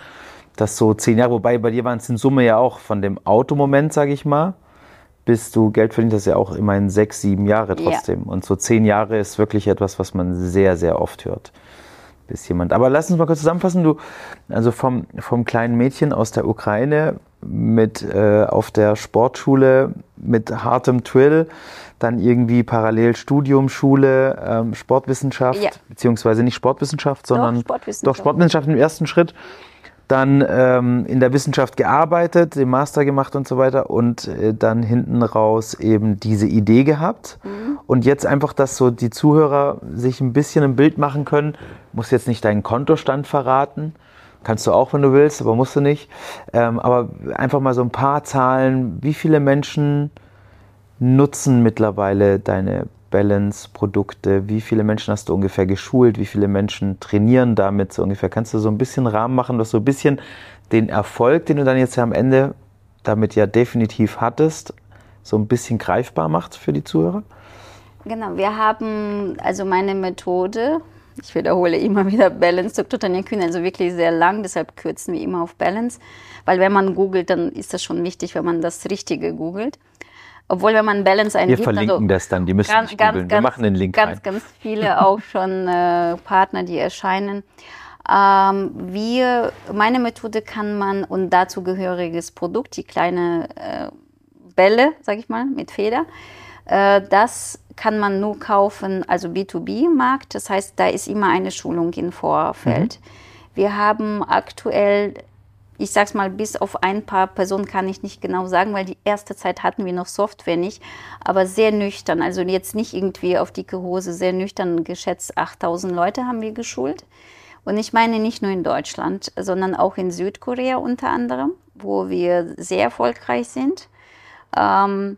dass so zehn Jahre, wobei bei dir waren es in Summe ja auch von dem Automoment, sage ich mal, bis du Geld verdient hast, ja auch immerhin sechs, sieben Jahre trotzdem. Ja. Und so zehn Jahre ist wirklich etwas, was man sehr, sehr oft hört. Bis jemand. Aber lass uns mal kurz zusammenfassen. Du, also vom, vom kleinen Mädchen aus der Ukraine mit äh, auf der Sportschule mit hartem Twill, dann irgendwie parallel Studium, Schule, ähm, Sportwissenschaft, ja. beziehungsweise nicht Sportwissenschaft, sondern doch Sportwissenschaft, doch Sportwissenschaft im ersten Schritt dann ähm, in der Wissenschaft gearbeitet, den Master gemacht und so weiter und äh, dann hinten raus eben diese Idee gehabt. Mhm. Und jetzt einfach, dass so die Zuhörer sich ein bisschen ein Bild machen können, muss jetzt nicht deinen Kontostand verraten, kannst du auch, wenn du willst, aber musst du nicht. Ähm, aber einfach mal so ein paar Zahlen, wie viele Menschen nutzen mittlerweile deine Balance-Produkte? Wie viele Menschen hast du ungefähr geschult? Wie viele Menschen trainieren damit so ungefähr? Kannst du so ein bisschen Rahmen machen, dass so ein bisschen den Erfolg, den du dann jetzt ja am Ende damit ja definitiv hattest, so ein bisschen greifbar macht für die Zuhörer? Genau, wir haben also meine Methode, ich wiederhole immer wieder Balance, Dr. Tanja Kühn, also wirklich sehr lang, deshalb kürzen wir immer auf Balance, weil wenn man googelt, dann ist das schon wichtig, wenn man das Richtige googelt. Obwohl, wenn man Balance eingibt, wir verlinken also das dann. Die müssen ganz, nicht googeln. Wir machen den Link ganz, rein. Ganz viele auch schon äh, Partner, die erscheinen. Ähm, wir, meine Methode kann man und dazu gehöriges Produkt, die kleine äh, Bälle, sag ich mal, mit Feder, äh, das kann man nur kaufen, also B2B-Markt. Das heißt, da ist immer eine Schulung im Vorfeld. Mhm. Wir haben aktuell ich sag's mal, bis auf ein paar Personen kann ich nicht genau sagen, weil die erste Zeit hatten wir noch Software nicht, aber sehr nüchtern. Also jetzt nicht irgendwie auf dicke Hose, sehr nüchtern geschätzt 8000 Leute haben wir geschult. Und ich meine nicht nur in Deutschland, sondern auch in Südkorea unter anderem, wo wir sehr erfolgreich sind. Ähm,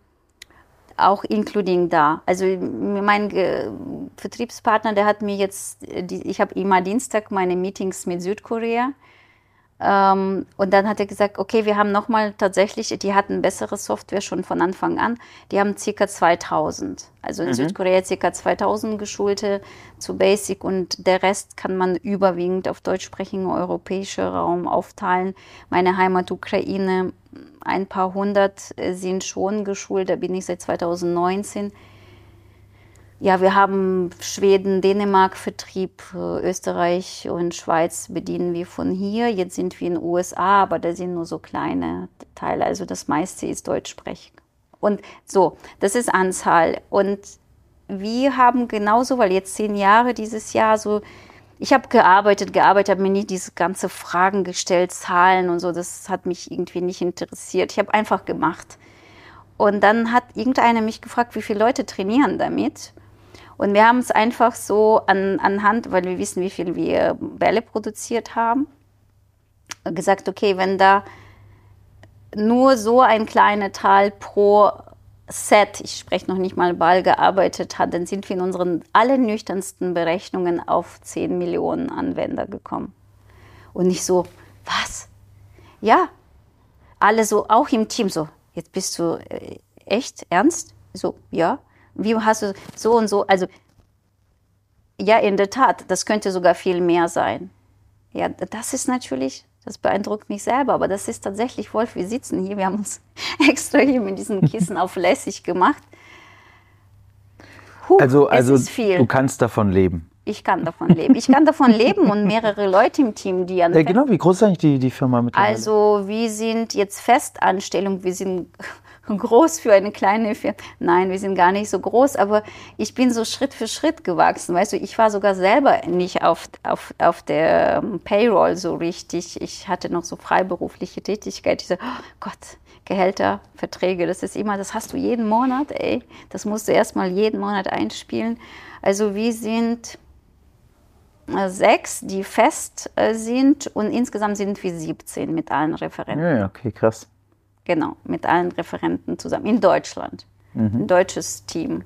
auch including da. Also mein Ge Vertriebspartner, der hat mir jetzt, die, ich habe immer Dienstag meine Meetings mit Südkorea ähm, und dann hat er gesagt, okay, wir haben nochmal tatsächlich, die hatten bessere Software schon von Anfang an. Die haben ca. 2000. Also in mhm. Südkorea ca. 2000 Geschulte zu Basic und der Rest kann man überwiegend auf deutschsprachigen europäischen Raum aufteilen. Meine Heimat Ukraine, ein paar hundert sind schon geschult, da bin ich seit 2019 ja, wir haben Schweden, Dänemark Vertrieb, äh, Österreich und Schweiz bedienen wir von hier. Jetzt sind wir in den USA, aber da sind nur so kleine Teile. Also das meiste ist deutschsprachig. Und so, das ist Anzahl. Und wir haben genauso, weil jetzt zehn Jahre dieses Jahr so, ich habe gearbeitet, gearbeitet, habe mir nicht diese ganze Fragen gestellt, Zahlen und so. Das hat mich irgendwie nicht interessiert. Ich habe einfach gemacht. Und dann hat irgendeiner mich gefragt, wie viele Leute trainieren damit. Und wir haben es einfach so an, anhand, weil wir wissen, wie viel wir Bälle produziert haben, gesagt, okay, wenn da nur so ein kleiner Teil pro Set, ich spreche noch nicht mal Ball, gearbeitet hat, dann sind wir in unseren allernüchternsten Berechnungen auf 10 Millionen Anwender gekommen. Und nicht so, was? Ja, alle so, auch im Team so, jetzt bist du äh, echt ernst? So, ja. Wie hast du so und so? Also, ja, in der Tat, das könnte sogar viel mehr sein. Ja, das ist natürlich, das beeindruckt mich selber, aber das ist tatsächlich, Wolf, wir sitzen hier, wir haben uns extra hier mit diesen Kissen auf lässig gemacht. Huh, also, also du kannst davon leben. Ich kann davon leben. Ich kann davon leben und mehrere Leute im Team, die an. Ja, genau, wie groß ist eigentlich die, die Firma mittlerweile? Also, wir sind jetzt Festanstellung, wir sind groß für eine kleine Firma. Nein, wir sind gar nicht so groß, aber ich bin so Schritt für Schritt gewachsen. Weißt du, ich war sogar selber nicht auf, auf, auf der ähm, Payroll so richtig. Ich hatte noch so freiberufliche Tätigkeit. Ich so, oh Gott, Gehälter, Verträge, das ist immer, das hast du jeden Monat, ey. Das musst du erstmal jeden Monat einspielen. Also wir sind äh, sechs, die fest äh, sind und insgesamt sind wir 17 mit allen Referenten. Ja, okay, krass. Genau, mit allen Referenten zusammen. In Deutschland. Mhm. Ein deutsches Team.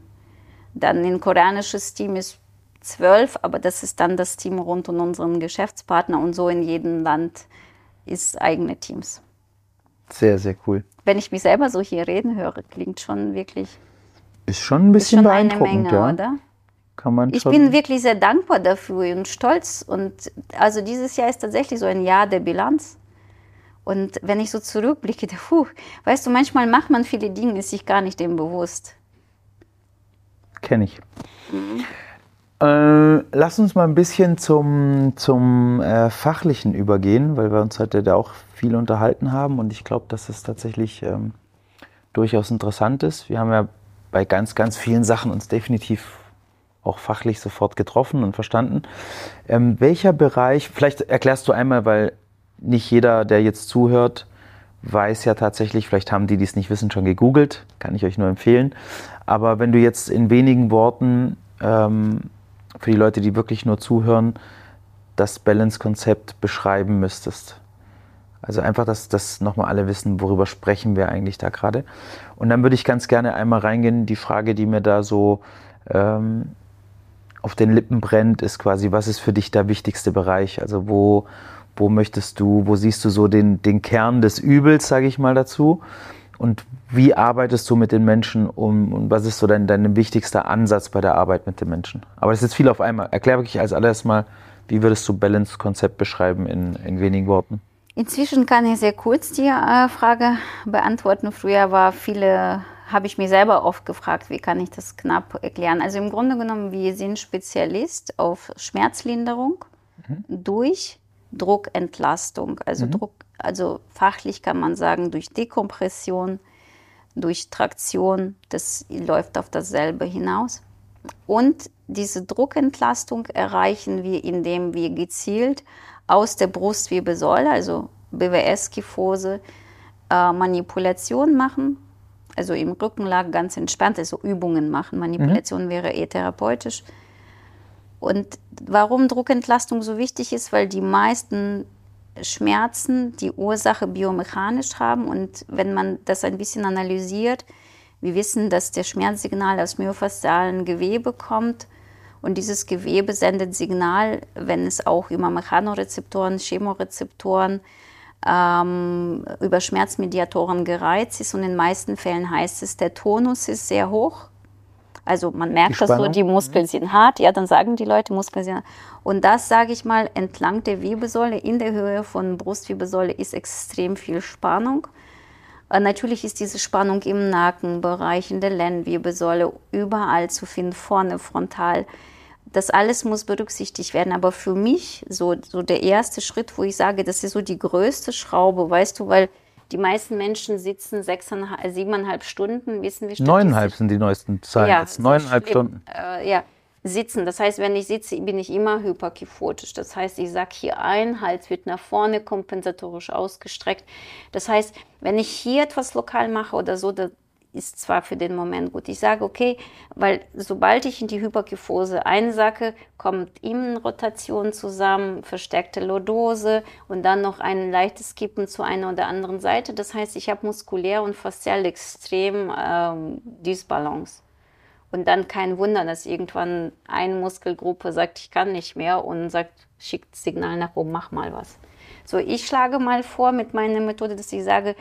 Dann ein koreanisches Team ist zwölf, aber das ist dann das Team rund um unseren Geschäftspartner und so in jedem Land ist eigene Teams. Sehr, sehr cool. Wenn ich mich selber so hier reden höre, klingt schon wirklich. Ist schon ein bisschen schon beeindruckend, Menge, ja. oder? Kann man ich bin wirklich sehr dankbar dafür und stolz. Und also dieses Jahr ist tatsächlich so ein Jahr der Bilanz. Und wenn ich so zurückblicke, puh, weißt du, manchmal macht man viele Dinge, ist sich gar nicht dem bewusst. Kenne ich. Mhm. Äh, lass uns mal ein bisschen zum, zum äh, Fachlichen übergehen, weil wir uns heute da auch viel unterhalten haben und ich glaube, dass es tatsächlich ähm, durchaus interessant ist. Wir haben ja bei ganz, ganz vielen Sachen uns definitiv auch fachlich sofort getroffen und verstanden. Ähm, welcher Bereich, vielleicht erklärst du einmal, weil nicht jeder, der jetzt zuhört, weiß ja tatsächlich, vielleicht haben die, die es nicht wissen, schon gegoogelt, kann ich euch nur empfehlen. Aber wenn du jetzt in wenigen Worten ähm, für die Leute, die wirklich nur zuhören, das Balance-Konzept beschreiben müsstest. Also einfach, dass das nochmal alle wissen, worüber sprechen wir eigentlich da gerade. Und dann würde ich ganz gerne einmal reingehen. Die Frage, die mir da so ähm, auf den Lippen brennt, ist quasi, was ist für dich der wichtigste Bereich? Also wo, wo möchtest du, wo siehst du so den, den Kern des Übels, sage ich mal dazu? Und wie arbeitest du mit den Menschen um und was ist so dein, dein wichtigster Ansatz bei der Arbeit mit den Menschen? Aber das ist jetzt viel auf einmal. Erklär wirklich als allererstes mal, wie würdest du Balance-Konzept beschreiben in, in wenigen Worten? Inzwischen kann ich sehr kurz die äh, Frage beantworten. Früher war viele, habe ich mir selber oft gefragt, wie kann ich das knapp erklären. Also im Grunde genommen, wir sind Spezialist auf Schmerzlinderung mhm. durch Druckentlastung, also mhm. Druck, also fachlich kann man sagen durch Dekompression, durch Traktion, das läuft auf dasselbe hinaus. Und diese Druckentlastung erreichen wir, indem wir gezielt aus der Brustwirbelsäule, also BWS-Kyphose, äh, Manipulation machen, also im Rückenlag ganz entspannt, also Übungen machen. Manipulation mhm. wäre eh therapeutisch und warum Druckentlastung so wichtig ist, weil die meisten Schmerzen die Ursache biomechanisch haben. Und wenn man das ein bisschen analysiert, wir wissen, dass der Schmerzsignal aus myofaszialen Gewebe kommt. Und dieses Gewebe sendet Signal, wenn es auch über Mechanorezeptoren, Chemorezeptoren, ähm, über Schmerzmediatoren gereizt ist. Und in den meisten Fällen heißt es, der Tonus ist sehr hoch also man merkt das so, die Muskeln sind hart, ja, dann sagen die Leute, Muskeln sind hart. Und das, sage ich mal, entlang der Wirbelsäule, in der Höhe von Brustwirbelsäule ist extrem viel Spannung. Äh, natürlich ist diese Spannung im Nackenbereich, in der Lendenwirbelsäule, überall zu finden, vorne frontal. Das alles muss berücksichtigt werden. Aber für mich so, so der erste Schritt, wo ich sage, das ist so die größte Schraube, weißt du, weil die meisten Menschen sitzen sechseinhalb, siebeneinhalb Stunden, wissen wir Neuneinhalb sind die neuesten Zahlen ja, jetzt. Neuneinhalb Stunden. Äh, ja, sitzen. Das heißt, wenn ich sitze, bin ich immer hyperkiphotisch. Das heißt, ich sage hier ein, Hals wird nach vorne kompensatorisch ausgestreckt. Das heißt, wenn ich hier etwas lokal mache oder so, ist zwar für den Moment gut. Ich sage, okay, weil sobald ich in die Hyperkyphose einsacke, kommt Immunrotation zusammen, verstärkte Lordose und dann noch ein leichtes Kippen zu einer oder anderen Seite. Das heißt, ich habe muskulär und faszial extrem ähm, Disbalance. Und dann kein Wunder, dass irgendwann eine Muskelgruppe sagt, ich kann nicht mehr und sagt, schickt Signal nach oben, mach mal was. So, ich schlage mal vor mit meiner Methode, dass ich sage,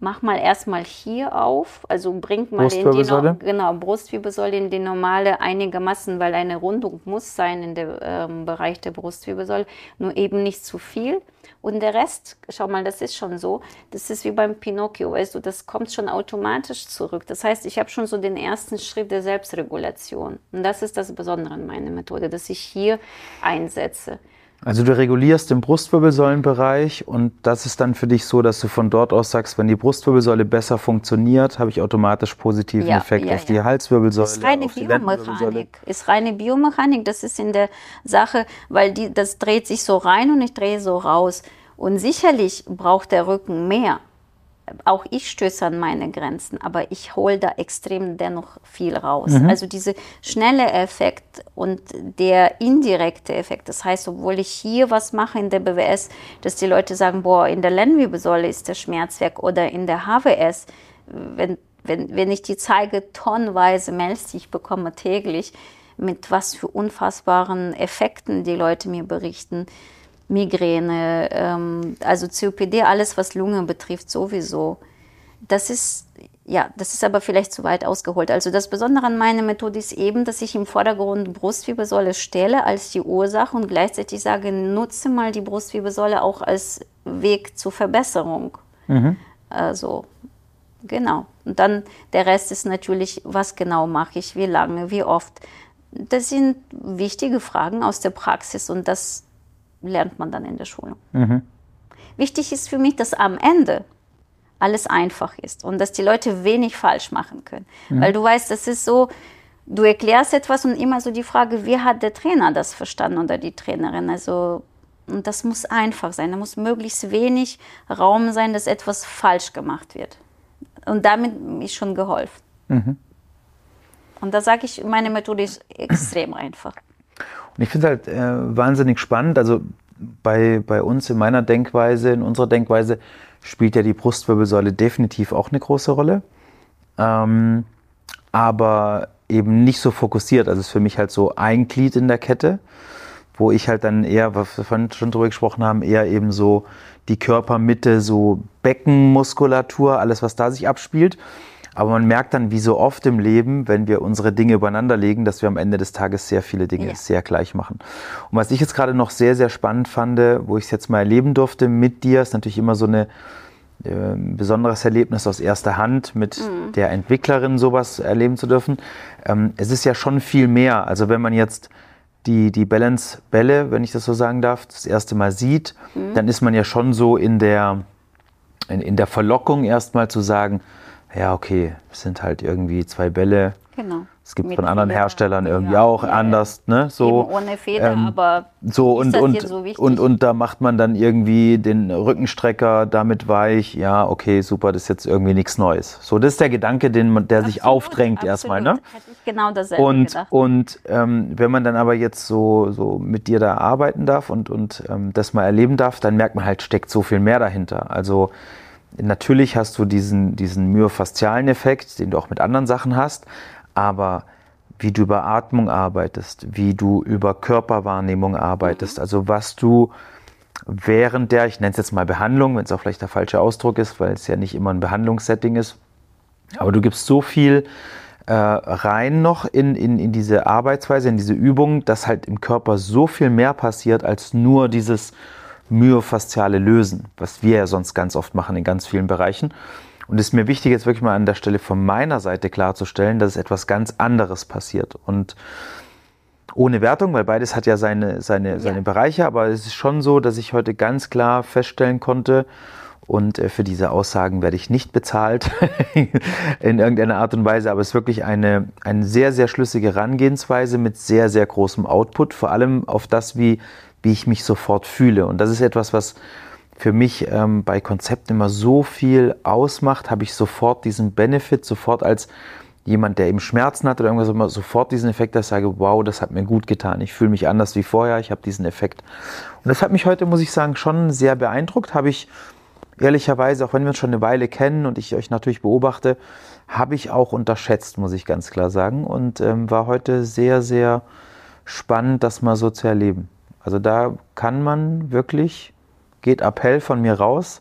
mach mal erstmal hier auf, also bringt mal in die no genau, Brustwirbelsäule in die normale einigermaßen, weil eine Rundung muss sein in dem ähm, Bereich der Brustwirbelsäule, nur eben nicht zu viel. Und der Rest, schau mal, das ist schon so, das ist wie beim Pinocchio, weißt du, das kommt schon automatisch zurück. Das heißt, ich habe schon so den ersten Schritt der Selbstregulation. Und das ist das Besondere an meiner Methode, dass ich hier einsetze. Also du regulierst den Brustwirbelsäulenbereich und das ist dann für dich so, dass du von dort aus sagst, wenn die Brustwirbelsäule besser funktioniert, habe ich automatisch positiven ja, Effekt ja, auf die ja. Halswirbelsäule. Ist reine Biomechanik. Ist reine Biomechanik. Das ist in der Sache, weil die, das dreht sich so rein und ich drehe so raus. Und sicherlich braucht der Rücken mehr auch ich stöße an meine Grenzen, aber ich hole da extrem dennoch viel raus. Mhm. Also dieser schnelle Effekt und der indirekte Effekt, das heißt, obwohl ich hier was mache in der BWS, dass die Leute sagen, boah, in der Lendenwirbelsäule ist der Schmerz weg oder in der HWS, wenn, wenn, wenn ich die zeige, tonnenweise Mails, die ich bekomme täglich, mit was für unfassbaren Effekten die Leute mir berichten, Migräne, ähm, also COPD, alles was Lunge betrifft sowieso. Das ist ja, das ist aber vielleicht zu weit ausgeholt. Also das Besondere an meiner Methode ist eben, dass ich im Vordergrund Brustwirbelsäule stelle als die Ursache und gleichzeitig sage, nutze mal die Brustwirbelsäule auch als Weg zur Verbesserung. Mhm. Also genau. Und dann der Rest ist natürlich, was genau mache ich, wie lange, wie oft. Das sind wichtige Fragen aus der Praxis und das lernt man dann in der Schule. Mhm. Wichtig ist für mich, dass am Ende alles einfach ist und dass die Leute wenig falsch machen können. Mhm. Weil du weißt, das ist so, du erklärst etwas und immer so die Frage, wie hat der Trainer das verstanden oder die Trainerin? Also, und das muss einfach sein. Da muss möglichst wenig Raum sein, dass etwas falsch gemacht wird. Und damit ist schon geholfen. Mhm. Und da sage ich, meine Methode ist extrem einfach. Und ich finde es halt äh, wahnsinnig spannend. Also bei, bei uns in meiner Denkweise, in unserer Denkweise, spielt ja die Brustwirbelsäule definitiv auch eine große Rolle. Ähm, aber eben nicht so fokussiert. Also es ist für mich halt so ein Glied in der Kette, wo ich halt dann eher, was wir vorhin schon drüber gesprochen haben, eher eben so die Körpermitte, so Beckenmuskulatur, alles, was da sich abspielt. Aber man merkt dann, wie so oft im Leben, wenn wir unsere Dinge übereinander legen, dass wir am Ende des Tages sehr viele Dinge ja. sehr gleich machen. Und was ich jetzt gerade noch sehr, sehr spannend fand, wo ich es jetzt mal erleben durfte mit dir, ist natürlich immer so eine äh, besonderes Erlebnis aus erster Hand mit mhm. der Entwicklerin sowas erleben zu dürfen. Ähm, es ist ja schon viel mehr. Also wenn man jetzt die, die Balance-Bälle, wenn ich das so sagen darf, das erste Mal sieht, mhm. dann ist man ja schon so in der, in, in der Verlockung erstmal zu sagen, ja, okay, es sind halt irgendwie zwei Bälle. Genau. Es gibt Mit von anderen Feder. Herstellern irgendwie ja, auch ja, anders, ne? So Eben ohne Feder, ähm, aber so und und, so und und da macht man dann irgendwie den Rückenstrecker damit weich. Ja, okay, super, das ist jetzt irgendwie nichts Neues. So, das ist der Gedanke, den man, der absolut, sich aufdrängt absolut. erstmal, ne? Hätte ich genau dasselbe und, gedacht. Und ähm, wenn man dann aber jetzt so so mit dir da arbeiten darf und und ähm, das mal erleben darf, dann merkt man halt, steckt so viel mehr dahinter. Also Natürlich hast du diesen, diesen myofaszialen Effekt, den du auch mit anderen Sachen hast, aber wie du über Atmung arbeitest, wie du über Körperwahrnehmung arbeitest, mhm. also was du während der, ich nenne es jetzt mal Behandlung, wenn es auch vielleicht der falsche Ausdruck ist, weil es ja nicht immer ein Behandlungssetting ist, aber du gibst so viel äh, rein noch in, in, in diese Arbeitsweise, in diese Übung, dass halt im Körper so viel mehr passiert als nur dieses myofasziale Lösen, was wir ja sonst ganz oft machen in ganz vielen Bereichen. Und es ist mir wichtig, jetzt wirklich mal an der Stelle von meiner Seite klarzustellen, dass etwas ganz anderes passiert. Und ohne Wertung, weil beides hat ja seine, seine, seine ja. Bereiche, aber es ist schon so, dass ich heute ganz klar feststellen konnte, und äh, für diese Aussagen werde ich nicht bezahlt in irgendeiner Art und Weise, aber es ist wirklich eine, eine sehr, sehr schlüssige Herangehensweise mit sehr, sehr großem Output, vor allem auf das, wie wie ich mich sofort fühle. Und das ist etwas, was für mich ähm, bei Konzepten immer so viel ausmacht, habe ich sofort diesen Benefit, sofort als jemand, der eben Schmerzen hat oder irgendwas, immer sofort diesen Effekt, dass ich sage, wow, das hat mir gut getan. Ich fühle mich anders wie vorher, ich habe diesen Effekt. Und das hat mich heute, muss ich sagen, schon sehr beeindruckt. Habe ich ehrlicherweise, auch wenn wir uns schon eine Weile kennen und ich euch natürlich beobachte, habe ich auch unterschätzt, muss ich ganz klar sagen. Und ähm, war heute sehr, sehr spannend, das mal so zu erleben. Also da kann man wirklich, geht Appell von mir raus,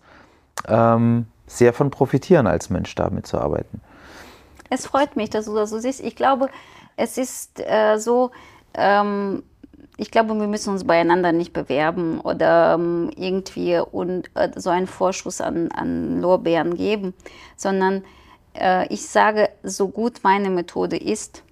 ähm, sehr von profitieren als Mensch damit zu arbeiten. Es freut mich, dass du das so siehst. Ich glaube, es ist äh, so, ähm, ich glaube, wir müssen uns beieinander nicht bewerben oder ähm, irgendwie und, äh, so einen Vorschuss an, an Lorbeeren geben, sondern äh, ich sage, so gut meine Methode ist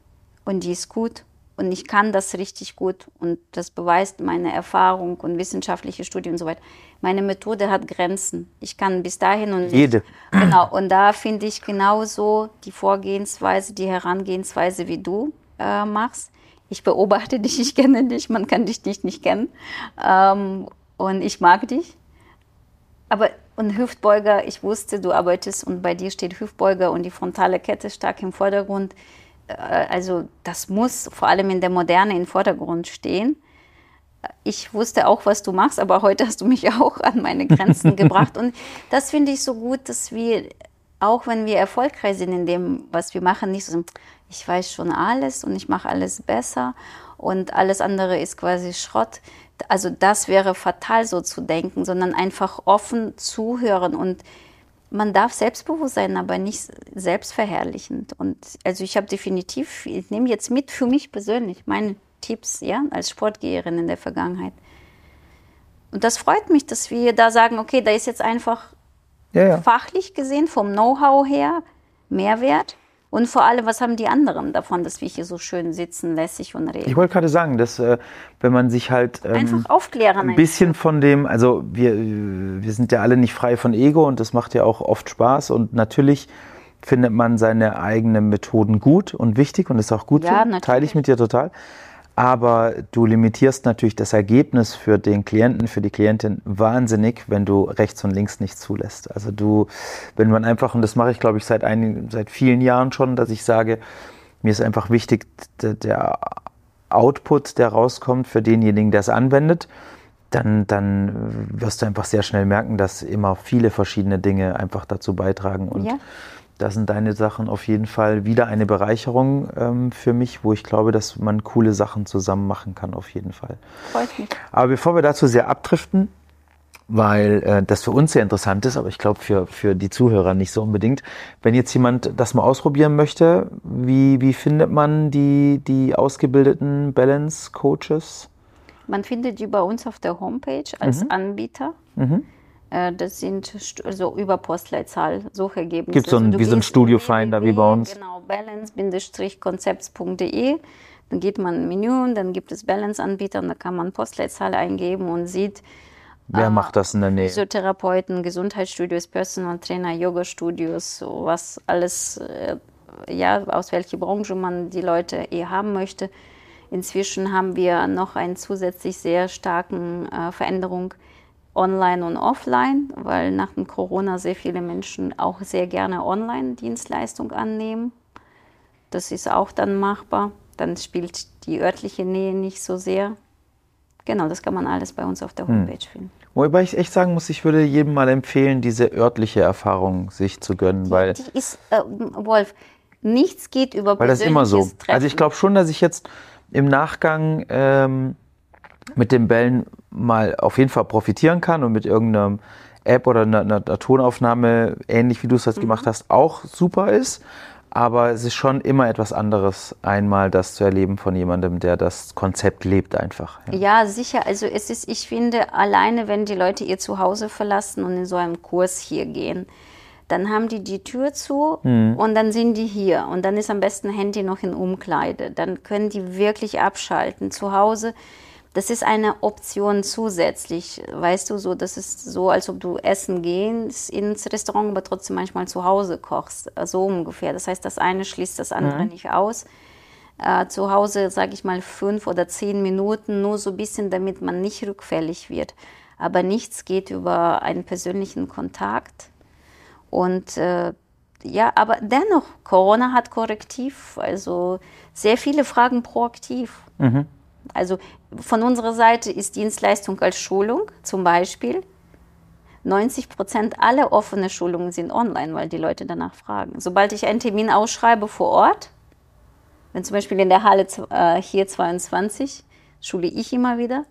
und die ist gut, und ich kann das richtig gut und das beweist meine Erfahrung und wissenschaftliche Studien und so weiter. Meine Methode hat Grenzen. Ich kann bis dahin und jede. Genau. Und da finde ich genauso die Vorgehensweise, die Herangehensweise, wie du äh, machst. Ich beobachte dich, ich kenne dich, man kann dich nicht nicht kennen ähm, und ich mag dich. Aber und Hüftbeuger, ich wusste, du arbeitest und bei dir steht Hüftbeuger und die frontale Kette stark im Vordergrund. Äh, also das muss vor allem in der Moderne im Vordergrund stehen. Ich wusste auch, was du machst, aber heute hast du mich auch an meine Grenzen gebracht. Und das finde ich so gut, dass wir, auch wenn wir erfolgreich sind in dem, was wir machen, nicht so sind, ich weiß schon alles und ich mache alles besser und alles andere ist quasi Schrott. Also das wäre fatal so zu denken, sondern einfach offen zuhören und man darf selbstbewusst sein, aber nicht selbstverherrlichend. Und also ich habe definitiv, ich nehme jetzt mit für mich persönlich meine Tipps, ja, als Sportgeherin in der Vergangenheit. Und das freut mich, dass wir da sagen, okay, da ist jetzt einfach ja, ja. fachlich gesehen vom Know-how her Mehrwert. Und vor allem, was haben die anderen davon, dass wir hier so schön sitzen, lässig und reden? Ich wollte gerade sagen, dass äh, wenn man sich halt ähm, einfach aufklären ein bisschen von dem, also wir, wir sind ja alle nicht frei von Ego und das macht ja auch oft Spaß. Und natürlich findet man seine eigenen Methoden gut und wichtig und ist auch gut ja, so, teile ich mit dir total aber du limitierst natürlich das Ergebnis für den Klienten, für die Klientin wahnsinnig, wenn du rechts und links nicht zulässt. Also du, wenn man einfach, und das mache ich glaube ich seit einigen, seit vielen Jahren schon, dass ich sage, mir ist einfach wichtig, der Output, der rauskommt für denjenigen, der es anwendet, dann, dann wirst du einfach sehr schnell merken, dass immer viele verschiedene Dinge einfach dazu beitragen und ja da sind deine Sachen auf jeden Fall wieder eine Bereicherung ähm, für mich, wo ich glaube, dass man coole Sachen zusammen machen kann, auf jeden Fall. Freut mich. Aber bevor wir dazu sehr abdriften, weil äh, das für uns sehr interessant ist, aber ich glaube für, für die Zuhörer nicht so unbedingt. Wenn jetzt jemand das mal ausprobieren möchte, wie, wie findet man die, die ausgebildeten Balance Coaches? Man findet die bei uns auf der Homepage als mhm. Anbieter. Mhm. Äh, das sind also über Postleitzahl Suchergebnisse. Gibt es so ein, also wie so ein Studio-Finder wie bei uns? Genau, balance-konzepts.de. Dann geht man im Menü und dann gibt es Balance-Anbieter und da kann man Postleitzahl eingeben und sieht, Wer äh, macht das in der Nähe? Physiotherapeuten, Gesundheitsstudios, Personal Trainer, Yoga-Studios, was alles, äh, ja, aus welcher Branche man die Leute eher haben möchte. Inzwischen haben wir noch eine zusätzlich sehr starken äh, Veränderung online und offline, weil nach dem Corona sehr viele Menschen auch sehr gerne Online-Dienstleistung annehmen. Das ist auch dann machbar. Dann spielt die örtliche Nähe nicht so sehr. Genau, das kann man alles bei uns auf der hm. Homepage finden. Wobei ich echt sagen muss, ich würde jedem mal empfehlen, diese örtliche Erfahrung sich zu gönnen, die, weil die ist äh, Wolf. Nichts geht über Weil das ist immer so. Treffen. Also ich glaube schon, dass ich jetzt im Nachgang ähm, mit den Bällen mal auf jeden Fall profitieren kann und mit irgendeiner App oder einer, einer Tonaufnahme, ähnlich wie du es jetzt mhm. gemacht hast, auch super ist. Aber es ist schon immer etwas anderes, einmal das zu erleben von jemandem, der das Konzept lebt einfach. Ja. ja, sicher. Also es ist, ich finde, alleine wenn die Leute ihr Zuhause verlassen und in so einem Kurs hier gehen, dann haben die die Tür zu mhm. und dann sind die hier. Und dann ist am besten Handy noch in Umkleide. Dann können die wirklich abschalten. Zu Hause das ist eine Option zusätzlich. Weißt du, so, das ist so, als ob du essen gehst ins Restaurant, aber trotzdem manchmal zu Hause kochst. So ungefähr. Das heißt, das eine schließt das andere mhm. nicht aus. Äh, zu Hause, sage ich mal, fünf oder zehn Minuten, nur so ein bisschen, damit man nicht rückfällig wird. Aber nichts geht über einen persönlichen Kontakt. Und äh, ja, aber dennoch, Corona hat korrektiv, also sehr viele Fragen proaktiv. Mhm. Also von unserer Seite ist Dienstleistung als Schulung zum Beispiel. 90 Prozent aller offenen Schulungen sind online, weil die Leute danach fragen. Sobald ich einen Termin ausschreibe vor Ort, wenn zum Beispiel in der Halle äh, hier 22 schule ich immer wieder,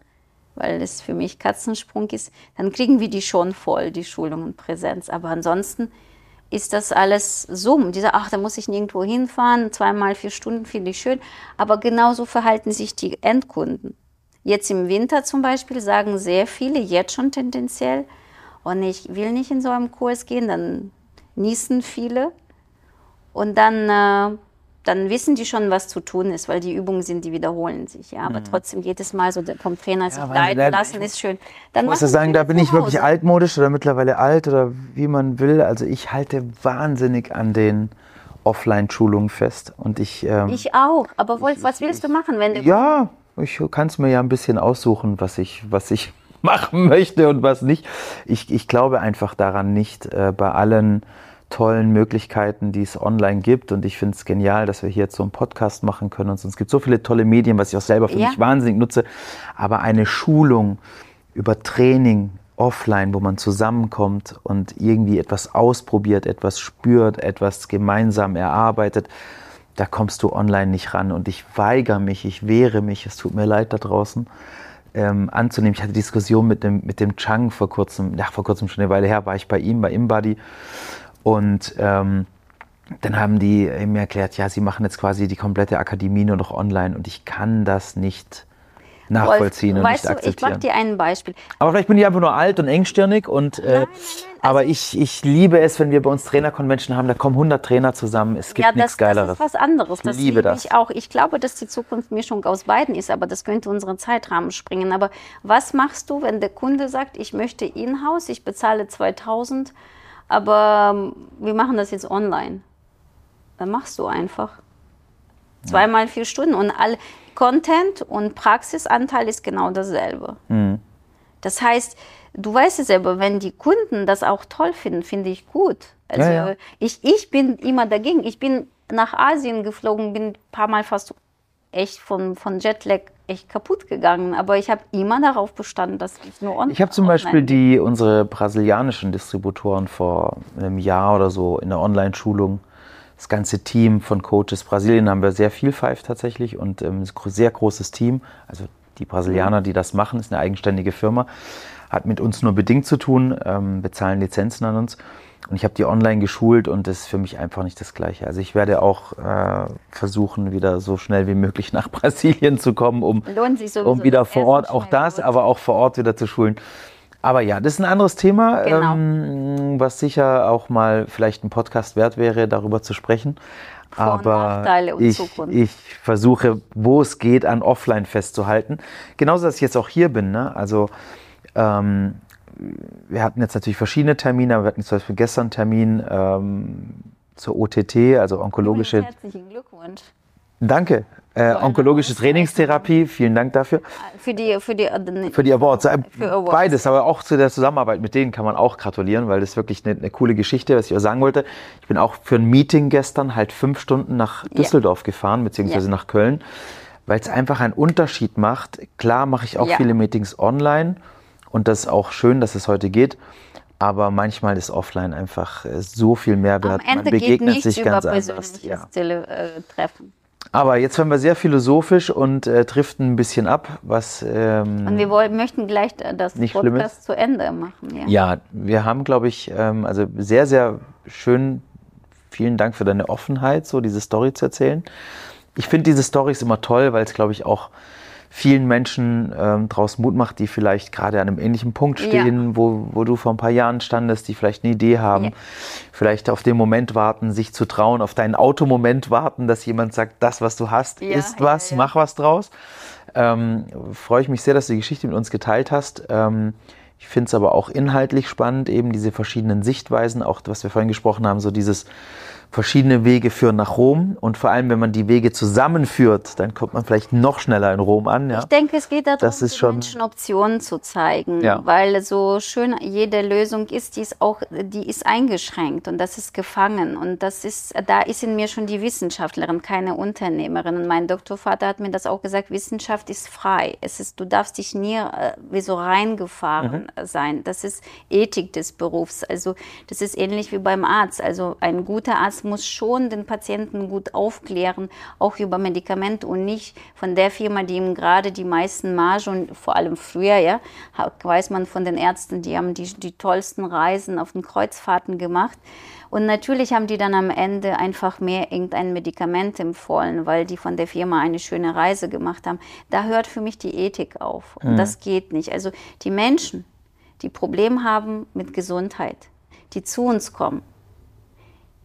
weil es für mich Katzensprung ist, dann kriegen wir die schon voll, die Schulungen Präsenz. Aber ansonsten ist das alles Summ. Dieser, ach, da muss ich nirgendwo hinfahren, zweimal vier Stunden finde ich schön. Aber genauso verhalten sich die Endkunden. Jetzt im Winter zum Beispiel sagen sehr viele jetzt schon tendenziell, und ich will nicht in so einem Kurs gehen, dann niesen viele. Und dann, äh, dann wissen die schon, was zu tun ist, weil die Übungen sind, die wiederholen sich. Ja, aber trotzdem jedes Mal so vom Trainer sich weil leiten da- lassen ist schön. Dann Ich muss ja sagen, da bin ich wirklich altmodisch oder mittlerweile alt oder wie man will. Also ich halte wahnsinnig an den Offline-Schulungen fest. Und ich, ähm, Ich auch. Aber Wolf, was willst du machen, wenn du ja, ich kann es mir ja ein bisschen aussuchen, was ich, was ich machen möchte und was nicht. Ich, ich glaube einfach daran nicht, äh, bei allen tollen Möglichkeiten, die es online gibt. Und ich finde es genial, dass wir hier jetzt so einen Podcast machen können. Und es gibt so viele tolle Medien, was ich auch selber für Ja. mich wahnsinnig nutze. Aber eine Schulung über Training offline, wo man zusammenkommt und irgendwie etwas ausprobiert, etwas spürt, etwas gemeinsam erarbeitet, da kommst du online nicht ran. Und ich weigere mich, ich wehre mich, es tut mir leid da draußen, ähm, anzunehmen. Ich hatte Diskussion mit dem, mit dem Chang vor kurzem, ja, vor kurzem schon eine Weile her, war ich bei ihm, bei InBody. Und ähm, dann haben die mir erklärt, ja, sie machen jetzt quasi die komplette Akademie nur noch online und ich kann das nicht nachvollziehen Wolf, und weißt nicht du, ich akzeptieren. mach dir ein Beispiel. Aber vielleicht bin ich einfach nur alt und engstirnig und äh, nein, nein, aber ich, ich liebe es, wenn wir bei uns Trainer-Convention haben, da kommen 100 Trainer zusammen. Es gibt ja, nichts das, Geileres. das ist was anderes. Das liebe liebe das. ich auch. Ich glaube, dass die Zukunft Mischung aus beiden ist, aber das könnte unseren Zeitrahmen springen. Aber was machst du, wenn der Kunde sagt, ich möchte in-house, ich bezahle 2000, aber ähm, wir machen das jetzt online? Dann machst du einfach. Zweimal vier Stunden und all Content und Praxisanteil ist genau dasselbe. Mhm. Das heißt, du weißt es selber, wenn die Kunden das auch toll finden, finde ich gut. Also Ja, ja. Ich, ich bin immer dagegen. Ich bin nach Asien geflogen, bin ein paar Mal fast echt von, von Jetlag echt kaputt gegangen. Aber ich habe immer darauf bestanden, dass ich nur on Ich habe zum online Beispiel die, unsere brasilianischen Distributoren vor einem Jahr oder so in der Online-Schulung, das ganze Team von Coaches. Brasilien haben wir sehr viel Five tatsächlich und ähm, ein sehr großes Team. Also die Brasilianer, die das machen, ist eine eigenständige Firma, hat mit uns nur bedingt zu tun, ähm, bezahlen Lizenzen an uns. Und ich habe die online geschult und das ist für mich einfach nicht das Gleiche. Also ich werde auch äh, versuchen, wieder so schnell wie möglich nach Brasilien zu kommen, um um wieder vor Ort, auch das, aber auch vor Ort wieder zu schulen. Aber ja, das ist ein anderes Thema, Genau. ähm, was sicher auch mal vielleicht ein Podcast wert wäre, darüber zu sprechen. Vor- aber ich, ich versuche, wo es geht, an Offline festzuhalten. Genauso, dass ich jetzt auch hier bin. Ne? Also ähm, wir hatten jetzt natürlich verschiedene Termine, aber wir hatten zum Beispiel gestern einen Termin ähm, zur OTT, also onkologische Herzlichen Glückwunsch. Danke. Äh, onkologische Trainingstherapie, vielen Dank dafür. Für die, für die, äh, Für die Awards. Äh, Für Awards. Beides, aber auch zu der Zusammenarbeit mit denen kann man auch gratulieren, weil das ist wirklich eine, eine coole Geschichte, was ich auch sagen wollte. Ich bin auch für ein Meeting gestern halt fünf Stunden nach Düsseldorf gefahren, beziehungsweise Ja. nach Köln, weil es einfach einen Unterschied macht. Klar mache ich auch Ja. viele Meetings online und das ist auch schön, dass es heute geht. Aber manchmal ist offline einfach äh, so viel Mehrwert. am Ende man geht begegnet nichts sich ganz anders. Ja. Tele äh, Treffen. Aber jetzt werden wir sehr philosophisch und äh, driften ein bisschen ab, was ähm, Und wir wollen, möchten gleich äh, das Podcast zu Ende machen. Ja. Ja, wir haben, glaube ich, ähm, also sehr, sehr schön. Vielen Dank für deine Offenheit, so diese Story zu erzählen. Ich finde diese Storys immer toll, weil es, glaube ich, auch vielen Menschen ähm, draus Mut macht, die vielleicht gerade an einem ähnlichen Punkt Ja. stehen, wo, wo du vor ein paar Jahren standest, die vielleicht eine Idee haben, Ja. vielleicht auf den Moment warten, sich zu trauen, auf deinen Automoment warten, dass jemand sagt, das, was du hast, Ja, ist ja, was, ja. mach was draus. Ähm, freue ich mich sehr, dass du die Geschichte mit uns geteilt hast. Ähm, ich finde es aber auch inhaltlich spannend, eben diese verschiedenen Sichtweisen, auch was wir vorhin gesprochen haben, so dieses verschiedene Wege führen nach Rom und vor allem, wenn man die Wege zusammenführt, dann kommt man vielleicht noch schneller in Rom an. Ja? Ich denke, es geht darum, Das ist schon- Menschen Optionen zu zeigen, Ja. weil so schön jede Lösung ist, die ist auch, die ist eingeschränkt und das ist gefangen und das ist, da ist in mir schon die Wissenschaftlerin, keine Unternehmerin. Und mein Doktorvater hat mir das auch gesagt: Wissenschaft ist frei. Es ist, du darfst dich nie äh, wie so reingefahren Mhm. sein. Das ist Ethik des Berufs. Also das ist ähnlich wie beim Arzt. Also ein guter Arzt muss schon den Patienten gut aufklären, auch über Medikamente und nicht von der Firma, die ihm gerade die meisten Marge und vor allem früher, ja, weiß man von den Ärzten, die haben die, die tollsten Reisen auf den Kreuzfahrten gemacht. Und natürlich haben die dann am Ende einfach mehr irgendein Medikament empfohlen, weil die von der Firma eine schöne Reise gemacht haben. Da hört für mich die Ethik auf. Und das geht nicht. Also die Menschen, die Probleme haben mit Gesundheit, die zu uns kommen,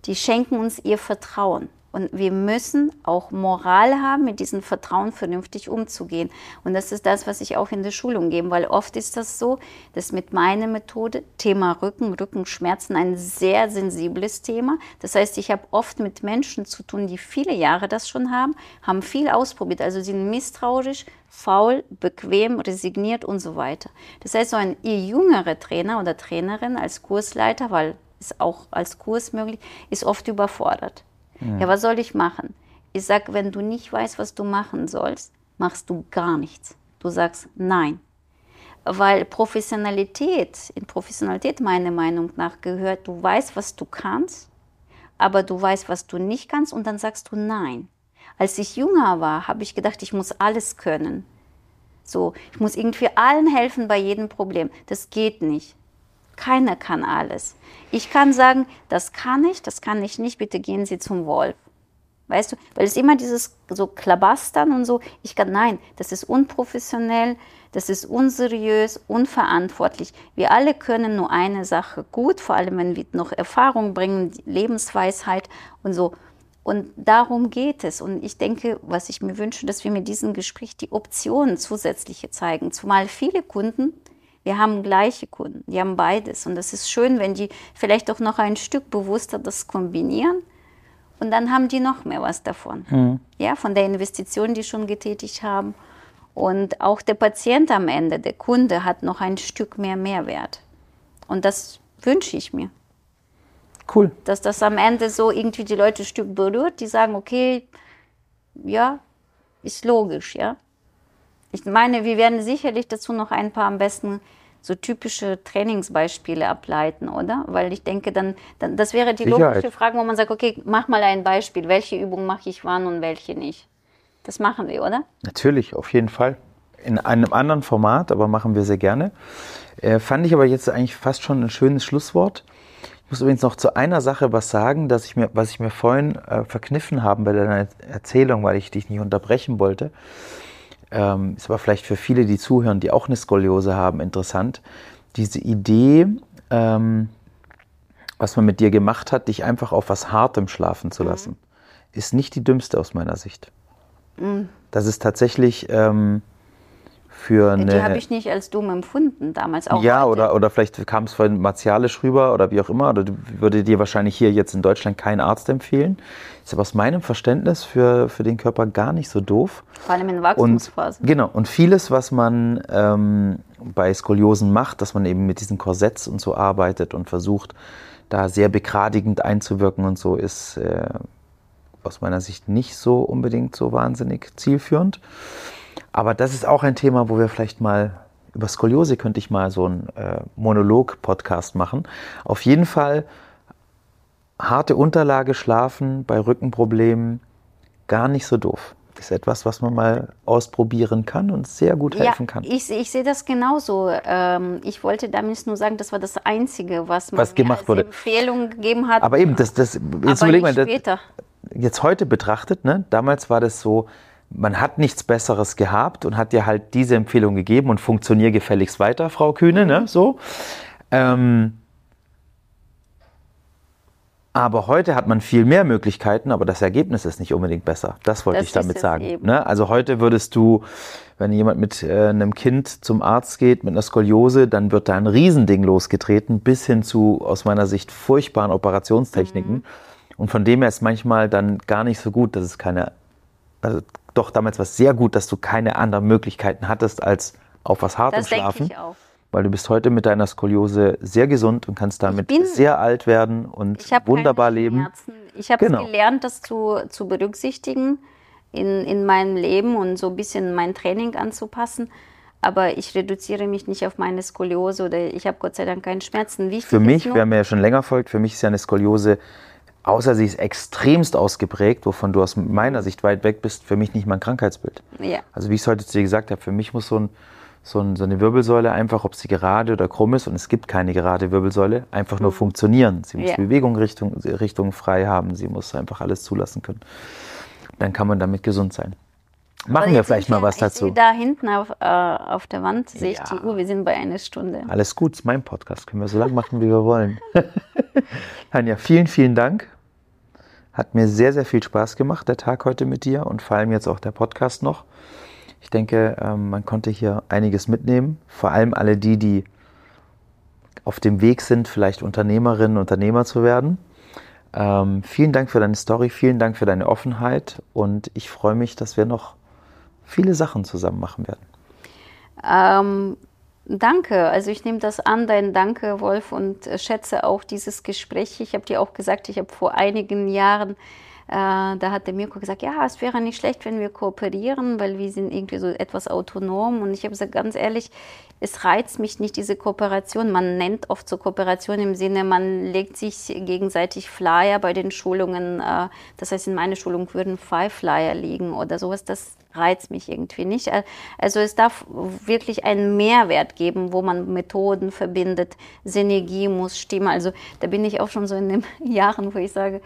die schenken uns ihr Vertrauen. Und wir müssen auch Moral haben, mit diesem Vertrauen vernünftig umzugehen. Und das ist das, was ich auch in der Schulung gebe, weil oft ist das so, dass mit meiner Methode Thema Rücken, Rückenschmerzen ein sehr sensibles Thema. Das heißt, ich habe oft mit Menschen zu tun, die viele Jahre das schon haben, haben viel ausprobiert, also sind misstrauisch, faul, bequem, resigniert und so weiter. Das heißt, so ein jüngerer Trainer oder Trainerin als Kursleiter, weil es auch als Kurs möglich, ist oft überfordert. Ja. ja, was soll ich machen? Ich sage, wenn du nicht weißt, was du machen sollst, machst du gar nichts. Du sagst nein. Weil Professionalität, in Professionalität meiner Meinung nach gehört, du weißt, was du kannst, aber du weißt, was du nicht kannst und dann sagst du nein. Als ich jünger war, habe ich gedacht, ich muss alles können. So, ich muss irgendwie allen helfen bei jedem Problem. Das geht nicht. Keiner kann alles. Ich kann sagen, das kann ich, das kann ich nicht, bitte gehen Sie zum Wolf. Weißt du, weil es immer dieses so Klabastern und so, ich kann, nein, das ist unprofessionell, das ist unseriös, unverantwortlich. Wir alle können nur eine Sache gut, vor allem wenn wir noch Erfahrung bringen, Lebensweisheit und so. Und darum geht es. Und ich denke, was ich mir wünsche, dass wir mit diesem Gespräch die Optionen zusätzliche zeigen. Zumal viele Kunden wir haben gleiche Kunden, die haben beides. Und das ist schön, wenn die vielleicht auch noch ein Stück bewusster das kombinieren. Und dann haben die noch mehr was davon. Mhm. Ja, von der Investition, die schon getätigt haben. Und auch der Patient am Ende, der Kunde, hat noch ein Stück mehr Mehrwert. Und das wünsche ich mir. Cool. Dass das am Ende so irgendwie die Leute ein Stück berührt, die sagen, okay, ja, ist logisch, ja. Ich meine, wir werden sicherlich dazu noch ein paar am besten so typische Trainingsbeispiele ableiten, oder? Weil ich denke, dann, dann das wäre die Sicherheit. logische Frage, wo man sagt, okay, mach mal ein Beispiel. Welche Übung mache ich wann und welche nicht? Das machen wir, oder? Natürlich, auf jeden Fall. In einem anderen Format, aber machen wir sehr gerne. Äh, fand ich aber jetzt eigentlich fast schon ein schönes Schlusswort. Ich muss übrigens noch zu einer Sache was sagen, dass ich mir, was ich mir vorhin äh, verkniffen habe bei deiner Erzählung, weil ich dich nicht unterbrechen wollte ähm, ist aber vielleicht für viele, die zuhören, die auch eine Skoliose haben, interessant. Diese Idee, ähm, was man mit dir gemacht hat, dich einfach auf was Hartem schlafen zu mhm. lassen, mhm. ist nicht die dümmste aus meiner Sicht. Mhm. Das ist tatsächlich ähm, für eine. Die habe ich nicht als dumm empfunden damals auch. Ja, oder, oder vielleicht kam es von martialisch rüber oder wie auch immer. Oder würde dir wahrscheinlich hier jetzt in Deutschland kein Arzt empfehlen. Ist aber aus meinem Verständnis für, für den Körper gar nicht so doof. Vor allem in der Wachstumsphase. Und, genau. Und vieles, was man ähm, bei Skoliosen macht, dass man eben mit diesen Korsetts und so arbeitet und versucht, da sehr begradigend einzuwirken und so, ist äh, aus meiner Sicht nicht so unbedingt so wahnsinnig zielführend. Aber das ist auch ein Thema, wo wir vielleicht mal über Skoliose könnte ich mal so einen äh, Monolog-Podcast machen. Auf jeden Fall harte Unterlage schlafen bei Rückenproblemen gar nicht so doof. Ist etwas, was man mal ausprobieren kann und sehr gut helfen ja, kann. Ich, ich sehe das genauso. Ähm, ich wollte damit nur sagen, das war das Einzige, was man was gemacht wurde. Empfehlung gegeben hat. Aber eben, das, das jetzt überleg mal, das, jetzt heute betrachtet, ne, damals war das so, man hat nichts Besseres gehabt und hat dir halt diese Empfehlung gegeben und funktionier gefälligst weiter, Frau Kühne, ne? So. Ähm, aber heute hat man viel mehr Möglichkeiten, aber das Ergebnis ist nicht unbedingt besser. Das wollte das ich damit sagen. Ne? Also heute würdest du, wenn jemand mit äh, einem Kind zum Arzt geht mit einer Skoliose, dann wird da ein Riesending losgetreten, bis hin zu aus meiner Sicht furchtbaren Operationstechniken. Mhm. Und von dem her ist manchmal dann gar nicht so gut, dass es keine, also doch damals war es sehr gut, dass du keine anderen Möglichkeiten hattest, als auf was Hartem schlafen. Ich auch. Weil du bist heute mit deiner Skoliose sehr gesund und kannst damit sehr alt werden und wunderbar leben. Ich habe genau. gelernt, das zu, zu berücksichtigen in, in meinem Leben und so ein bisschen mein Training anzupassen. Aber ich reduziere mich nicht auf meine Skoliose oder ich habe Gott sei Dank keine Schmerzen. Wichtig für mich, wer mir ja schon länger folgt, für mich ist ja eine Skoliose außer sie ist extremst ausgeprägt, wovon du aus meiner Sicht weit weg bist, für mich nicht mal ein Krankheitsbild. Ja. Also wie ich es heute zu dir gesagt habe, für mich muss so, ein, so, ein, so, eine Wirbelsäule einfach, ob sie gerade oder krumm ist, und es gibt keine gerade Wirbelsäule, einfach nur mhm. funktionieren. Sie muss ja. Bewegung Richtung, Richtung frei haben, sie muss einfach alles zulassen können. Dann kann man damit gesund sein. Machen wir vielleicht mal was dazu. Da hinten auf, äh, auf der Wand sehe ich ja. die Uhr, wir sind bei einer Stunde. Alles gut, ist mein Podcast, können wir so lange machen, wie wir wollen. Tanja, vielen, vielen Dank. Hat mir sehr, sehr viel Spaß gemacht, der Tag heute mit dir und vor allem jetzt auch der Podcast noch. Ich denke, ähm, man konnte hier einiges mitnehmen. Vor allem alle die, die auf dem Weg sind, vielleicht Unternehmerinnen, Unternehmer zu werden. Ähm, vielen Dank für deine Story, vielen Dank für deine Offenheit und ich freue mich, dass wir noch viele Sachen zusammen machen werden. Ähm, danke, also ich nehme das an, dein Danke, Wolf, und schätze auch dieses Gespräch. Ich habe dir auch gesagt, ich habe vor einigen Jahren äh, da hat der Mirko gesagt, ja, es wäre nicht schlecht, wenn wir kooperieren, weil wir sind irgendwie so etwas autonom. Und ich habe gesagt, ganz ehrlich, es reizt mich nicht, diese Kooperation. Man nennt oft so Kooperation im Sinne, man legt sich gegenseitig Flyer bei den Schulungen. Äh, das heißt, in meiner Schulung würden Five Flyer liegen oder sowas. Das reizt mich irgendwie nicht. Also es darf wirklich einen Mehrwert geben, wo man Methoden verbindet. Synergie muss stimmen. Also da bin ich auch schon so in den Jahren, wo ich sage,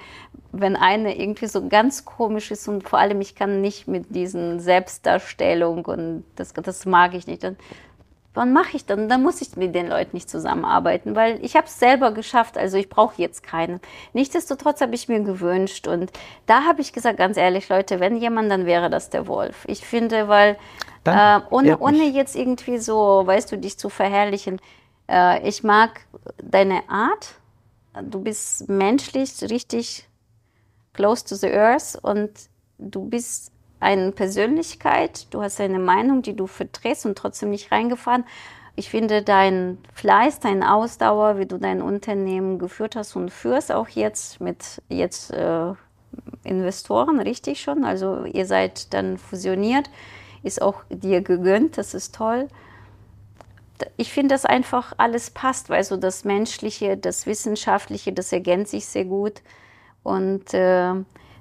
wenn eine irgendwie so ganz komisch ist und vor allem ich kann nicht mit diesen Selbstdarstellung und das, das mag ich nicht, dann wann mache ich dann? Dann muss ich mit den Leuten nicht zusammenarbeiten, weil ich habe es selber geschafft, also ich brauche jetzt keinen. Nichtsdestotrotz habe ich mir gewünscht und da habe ich gesagt, ganz ehrlich, Leute, wenn jemand, dann wäre das der Wolf. Ich finde, weil äh, ohne, ohne jetzt irgendwie so, weißt du, dich zu verherrlichen, äh, ich mag deine Art. Du bist menschlich richtig close to the earth und du bist eine Persönlichkeit, du hast eine Meinung, die du vertrittst und trotzdem nicht reingefahren. Ich finde dein Fleiß, deine Ausdauer, wie du dein Unternehmen geführt hast und führst auch jetzt mit jetzt äh, Investoren, richtig schon. Also ihr seid dann fusioniert, ist auch dir gegönnt, das ist toll. Ich finde, dass einfach alles passt, weil so das Menschliche, das Wissenschaftliche, das ergänzt sich sehr gut. Und äh,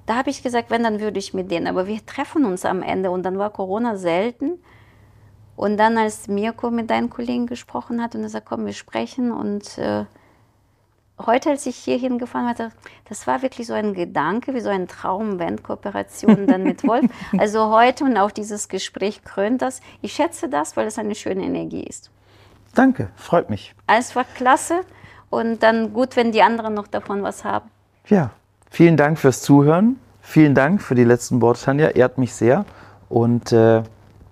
da habe ich gesagt, wenn, dann würde ich mit denen. Aber wir treffen uns am Ende und dann war Corona selten. Und dann, als Mirko mit deinen Kollegen gesprochen hat und er sagt, komm, wir sprechen. Und äh, heute, als ich hier hingefahren war, das war wirklich so ein Gedanke, wie so ein Traum, wenn Kooperation dann mit Wolf. Also heute und auch dieses Gespräch krönt das. Ich schätze das, weil es eine schöne Energie ist. Danke, freut mich. Es war klasse und dann gut, wenn die anderen noch davon was haben. Ja, Vielen Dank fürs Zuhören. Vielen Dank für die letzten Worte, Tanja. Ehrt mich sehr. Und äh,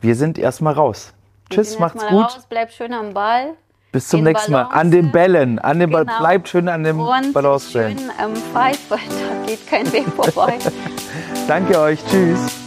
wir sind erstmal raus. Wir Tschüss, macht's gut. Raus, bleibt schön am Ball. Bis zum nächsten. Mal. An den Bällen. An den genau. Ball. Bleibt schön an dem Und Balance stellen. Schön am Pfeif, weil da geht kein Weg vorbei. Danke euch. Tschüss.